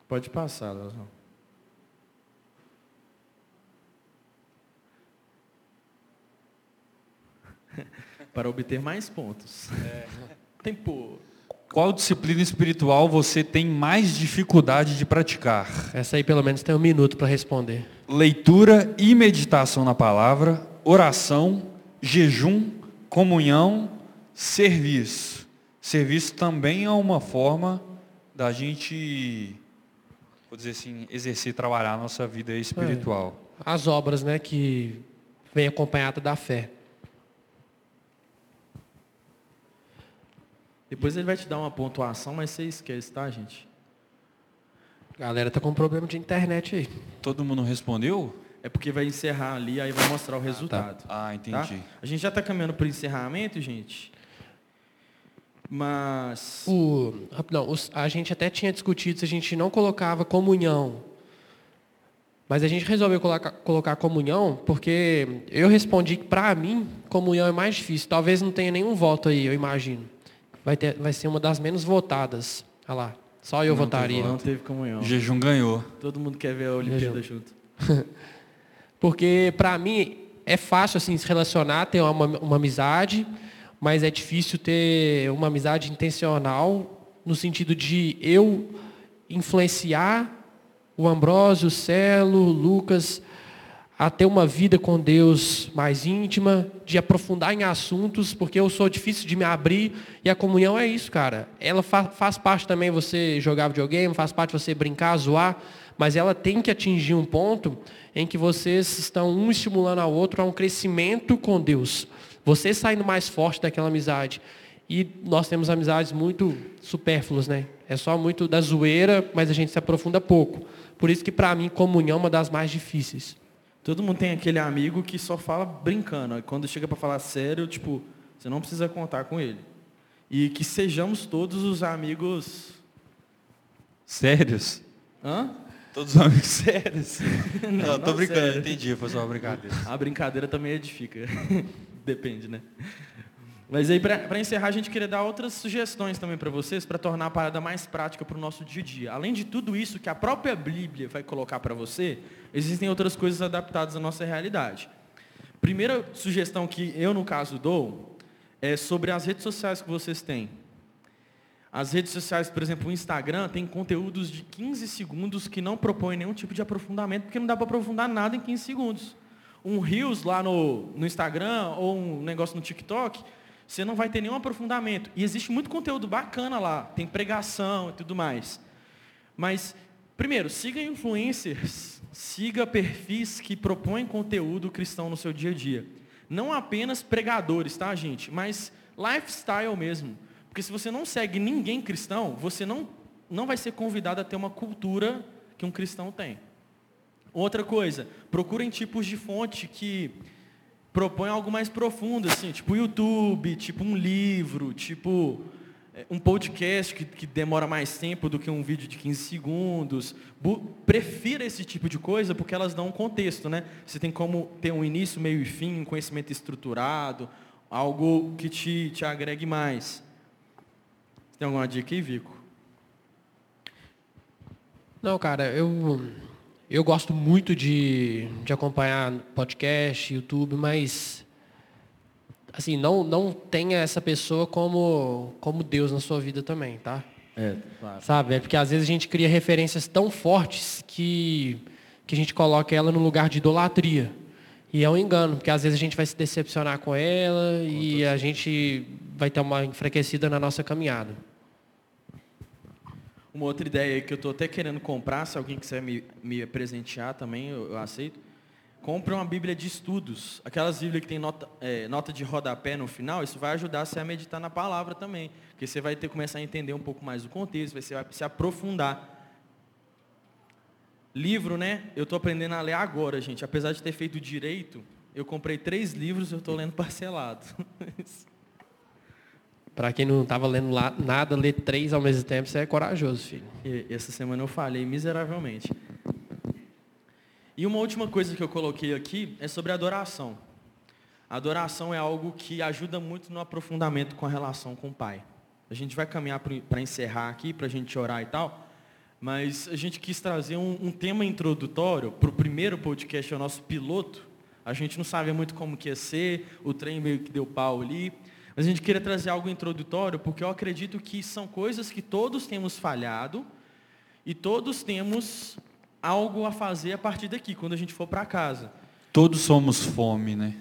Speaker 2: Pode passar, Leozão. para obter mais pontos. É. Tempo.
Speaker 4: Qual disciplina espiritual você tem mais dificuldade de praticar?
Speaker 3: Essa aí pelo menos tem um minuto para responder.
Speaker 4: Leitura e meditação na palavra, oração, jejum, comunhão, serviço. Serviço também é uma forma da gente, vou dizer assim, exercer, trabalhar a nossa vida espiritual.
Speaker 3: É. As obras, né, que vem acompanhada da fé.
Speaker 2: Depois ele vai te dar uma pontuação, mas você esquece, tá, gente?
Speaker 3: A galera tá com um problema de internet aí.
Speaker 4: Todo mundo respondeu?
Speaker 2: É porque vai encerrar ali, aí vai mostrar o resultado.
Speaker 4: Ah, tá. ah entendi. Tá?
Speaker 2: A gente já está caminhando para o encerramento, gente. Mas.
Speaker 3: O, não, a gente até tinha discutido se a gente não colocava comunhão. Mas a gente resolveu colocar, colocar comunhão porque eu respondi que para mim comunhão é mais difícil. Talvez não tenha nenhum voto aí, eu imagino vai, ter, vai ser uma das menos votadas. Olha lá. Só eu
Speaker 2: não
Speaker 3: votaria.
Speaker 2: Teve, não teve comunhão.
Speaker 4: Jejum ganhou.
Speaker 2: Todo mundo quer ver a Olimpíada junto.
Speaker 3: Porque, para mim, é fácil assim, se relacionar, ter uma, uma amizade, mas é difícil ter uma amizade intencional no sentido de eu influenciar o Ambrósio, o Celo, o Lucas a ter uma vida com Deus mais íntima, de aprofundar em assuntos, porque eu sou difícil de me abrir e a comunhão é isso, cara. Ela fa faz parte também você jogar videogame, faz parte você brincar, zoar, mas ela tem que atingir um ponto em que vocês estão um estimulando ao outro a um crescimento com Deus. Você saindo mais forte daquela amizade. E nós temos amizades muito supérfluas, né? É só muito da zoeira, mas a gente se aprofunda pouco. Por isso que para mim comunhão é uma das mais difíceis.
Speaker 2: Todo mundo tem aquele amigo que só fala brincando. Quando chega para falar sério, tipo, você não precisa contar com ele. E que sejamos todos os amigos.
Speaker 4: Sérios?
Speaker 2: Hã?
Speaker 4: Todos os amigos sérios?
Speaker 2: Não,
Speaker 4: não, tô
Speaker 2: não
Speaker 4: brincando,
Speaker 2: sério.
Speaker 4: entendi, foi só uma brincadeira.
Speaker 2: A brincadeira também edifica. Depende, né? Mas aí, para encerrar, a gente queria dar outras sugestões também para vocês, para tornar a parada mais prática para o nosso dia a dia. Além de tudo isso que a própria Bíblia vai colocar para você, existem outras coisas adaptadas à nossa realidade. Primeira sugestão que eu, no caso, dou é sobre as redes sociais que vocês têm. As redes sociais, por exemplo, o Instagram, tem conteúdos de 15 segundos que não propõem nenhum tipo de aprofundamento, porque não dá para aprofundar nada em 15 segundos. Um Reels lá no, no Instagram ou um negócio no TikTok, você não vai ter nenhum aprofundamento. E existe muito conteúdo bacana lá, tem pregação e tudo mais. Mas, primeiro, siga influencers, siga perfis que propõem conteúdo cristão no seu dia a dia. Não apenas pregadores, tá, gente? Mas lifestyle mesmo. Porque se você não segue ninguém cristão, você não, não vai ser convidado a ter uma cultura que um cristão tem. Outra coisa, procurem tipos de fonte que propõem algo mais profundo, assim, tipo YouTube, tipo um livro, tipo é, um podcast que, que demora mais tempo do que um vídeo de 15 segundos. Prefira esse tipo de coisa porque elas dão um contexto, né? Você tem como ter um início, meio e fim, um conhecimento estruturado, algo que te, te agregue mais. Tem alguma dica aí, Vico?
Speaker 3: Não, cara, eu, eu gosto muito de, de acompanhar podcast, YouTube, mas assim, não, não tenha essa pessoa como, como Deus na sua vida também, tá?
Speaker 2: É, claro.
Speaker 3: Sabe? É porque às vezes a gente cria referências tão fortes que, que a gente coloca ela no lugar de idolatria. E é um engano, porque às vezes a gente vai se decepcionar com ela e a gente vai ter uma enfraquecida na nossa caminhada.
Speaker 2: Uma outra ideia que eu estou até querendo comprar, se alguém quiser me, me presentear também, eu, eu aceito. Compre uma Bíblia de estudos. Aquelas Bíblias que tem nota, é, nota de rodapé no final, isso vai ajudar você a meditar na palavra também. Porque você vai ter começar a entender um pouco mais o contexto, você vai se aprofundar. Livro, né? Eu estou aprendendo a ler agora, gente. Apesar de ter feito direito, eu comprei três livros e eu estou lendo parcelado.
Speaker 3: Para quem não estava lendo lá, nada, ler três ao mesmo tempo, você é corajoso, filho.
Speaker 2: E essa semana eu falhei miseravelmente. E uma última coisa que eu coloquei aqui é sobre adoração. Adoração é algo que ajuda muito no aprofundamento com a relação com o Pai. A gente vai caminhar para encerrar aqui, para a gente orar e tal, mas a gente quis trazer um, um tema introdutório para o primeiro podcast, é o nosso piloto. A gente não sabia muito como que ia ser, o trem meio que deu pau ali, mas a gente queria trazer algo introdutório, porque eu acredito que são coisas que todos temos falhado e todos temos algo a fazer a partir daqui, quando a gente for para casa.
Speaker 4: Todos somos fome, né?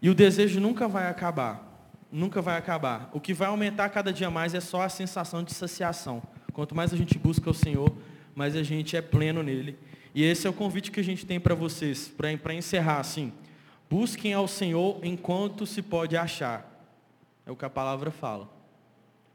Speaker 2: E o desejo nunca vai acabar. Nunca vai acabar. O que vai aumentar cada dia mais é só a sensação de saciação. Quanto mais a gente busca o Senhor, mais a gente é pleno nele. E esse é o convite que a gente tem para vocês, para encerrar assim. Busquem ao Senhor enquanto se pode achar. É o que a palavra fala.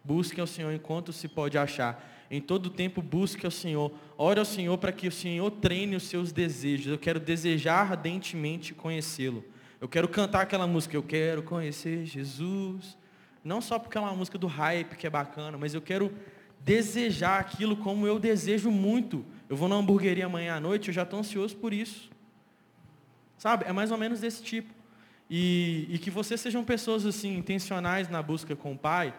Speaker 2: Busquem ao Senhor enquanto se pode achar. Em todo tempo busque ao Senhor. Ore ao Senhor para que o Senhor treine os seus desejos. Eu quero desejar ardentemente conhecê-lo. Eu quero cantar aquela música. Eu quero conhecer Jesus. Não só porque é uma música do hype que é bacana, mas eu quero desejar aquilo como eu desejo muito. Eu vou na hamburgueria amanhã à noite, eu já estou ansioso por isso. Sabe? É mais ou menos desse tipo. E, e que vocês sejam pessoas assim intencionais na busca com o Pai,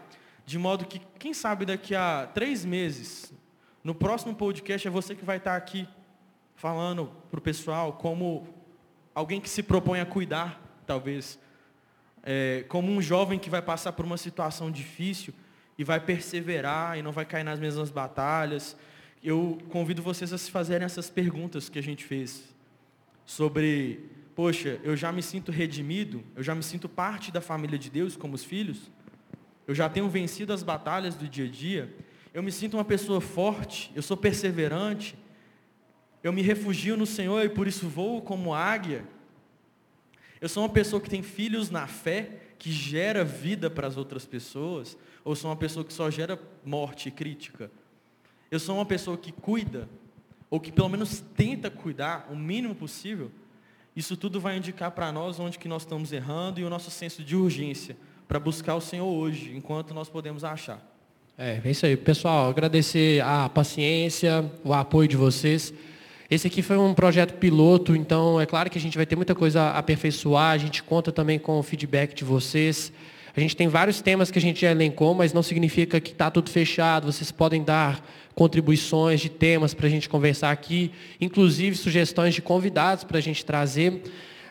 Speaker 2: de modo que, quem sabe daqui a três meses, no próximo podcast é você que vai estar aqui falando para o pessoal como alguém que se propõe a cuidar, talvez, é, como um jovem que vai passar por uma situação difícil e vai perseverar e não vai cair nas mesmas batalhas. Eu convido vocês a se fazerem essas perguntas que a gente fez sobre, poxa, eu já me sinto redimido, eu já me sinto parte da família de Deus como os filhos, eu já tenho vencido as batalhas do dia a dia, eu me sinto uma pessoa forte, eu sou perseverante, eu me refugio no Senhor e por isso voo como águia. Eu sou uma pessoa que tem filhos na fé, que gera vida para as outras pessoas, ou sou uma pessoa que só gera morte e crítica? Eu sou uma pessoa que cuida, ou que pelo menos tenta cuidar o mínimo possível? Isso tudo vai indicar para nós onde que nós estamos errando e o nosso senso de urgência para buscar o Senhor hoje, enquanto nós podemos achar.
Speaker 3: É, é isso aí. Pessoal, agradecer a paciência, o apoio de vocês. Esse aqui foi um projeto piloto, então é claro que a gente vai ter muita coisa a aperfeiçoar, a gente conta também com o feedback de vocês. A gente tem vários temas que a gente já elencou, mas não significa que está tudo fechado. Vocês podem dar contribuições de temas para a gente conversar aqui, inclusive sugestões de convidados para a gente trazer.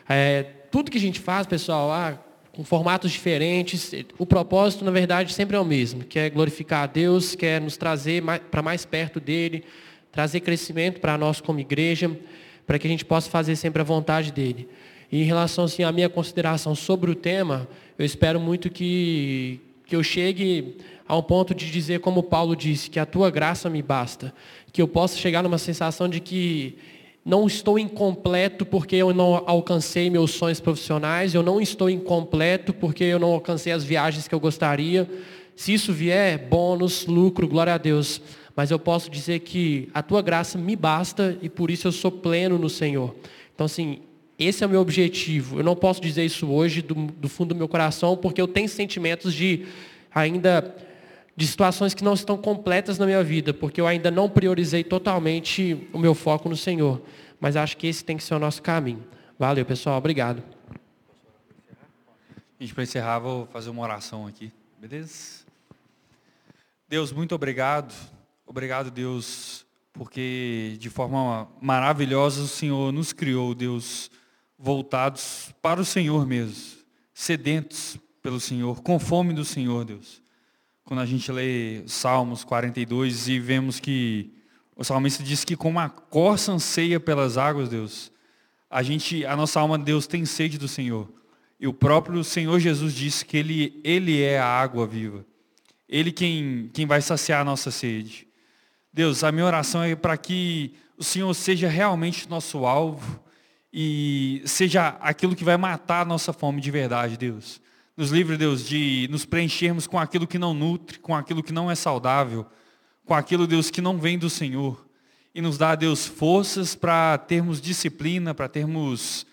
Speaker 3: É, tudo que a gente faz, pessoal, ah, com formatos diferentes, o propósito, na verdade, sempre é o mesmo, que é glorificar a Deus, quer nos trazer para mais perto dele, trazer crescimento para nós como igreja, para que a gente possa fazer sempre a vontade dele. E em relação assim, à minha consideração sobre o tema, eu espero muito que, que eu chegue a um ponto de dizer, como Paulo disse, que a tua graça me basta. Que eu possa chegar numa sensação de que não estou incompleto porque eu não alcancei meus sonhos profissionais, eu não estou incompleto porque eu não alcancei as viagens que eu gostaria. Se isso vier, bônus, lucro, glória a Deus mas eu posso dizer que a tua graça me basta e por isso eu sou pleno no Senhor. Então, assim, esse é o meu objetivo. Eu não posso dizer isso hoje do, do fundo do meu coração, porque eu tenho sentimentos de ainda de situações que não estão completas na minha vida, porque eu ainda não priorizei totalmente o meu foco no Senhor. Mas acho que esse tem que ser o nosso caminho. Valeu, pessoal. Obrigado.
Speaker 4: Gente, para encerrar, vou fazer uma oração aqui. Beleza? Deus, muito obrigado Obrigado, Deus, porque de forma maravilhosa o Senhor nos criou, Deus, voltados para o Senhor mesmo, sedentos pelo Senhor, com fome do Senhor, Deus. Quando a gente lê Salmos 42 e vemos que o salmista diz que como a corça anseia pelas águas, Deus, a gente, a nossa alma, Deus, tem sede do Senhor. E o próprio Senhor Jesus disse que Ele, Ele é a água viva. Ele quem, quem vai saciar a nossa sede. Deus, a minha oração é para que o Senhor seja realmente nosso alvo e seja aquilo que vai matar a nossa fome de verdade, Deus. Nos livre, Deus, de nos preenchermos com aquilo que não nutre, com aquilo que não é saudável, com aquilo, Deus, que não vem do Senhor. E nos dá, Deus, forças para termos disciplina, para termos,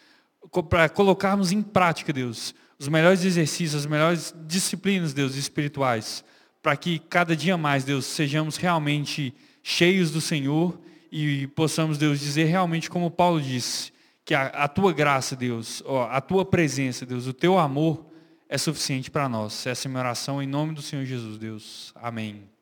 Speaker 4: para colocarmos em prática, Deus, os melhores exercícios, as melhores disciplinas, Deus, espirituais, para que cada dia mais, Deus, sejamos realmente cheios do Senhor e possamos, Deus, dizer realmente como Paulo disse, que a, a tua graça, Deus, ó, a tua presença, Deus, o teu amor é suficiente para nós. Essa é a minha oração em nome do Senhor Jesus, Deus. Amém.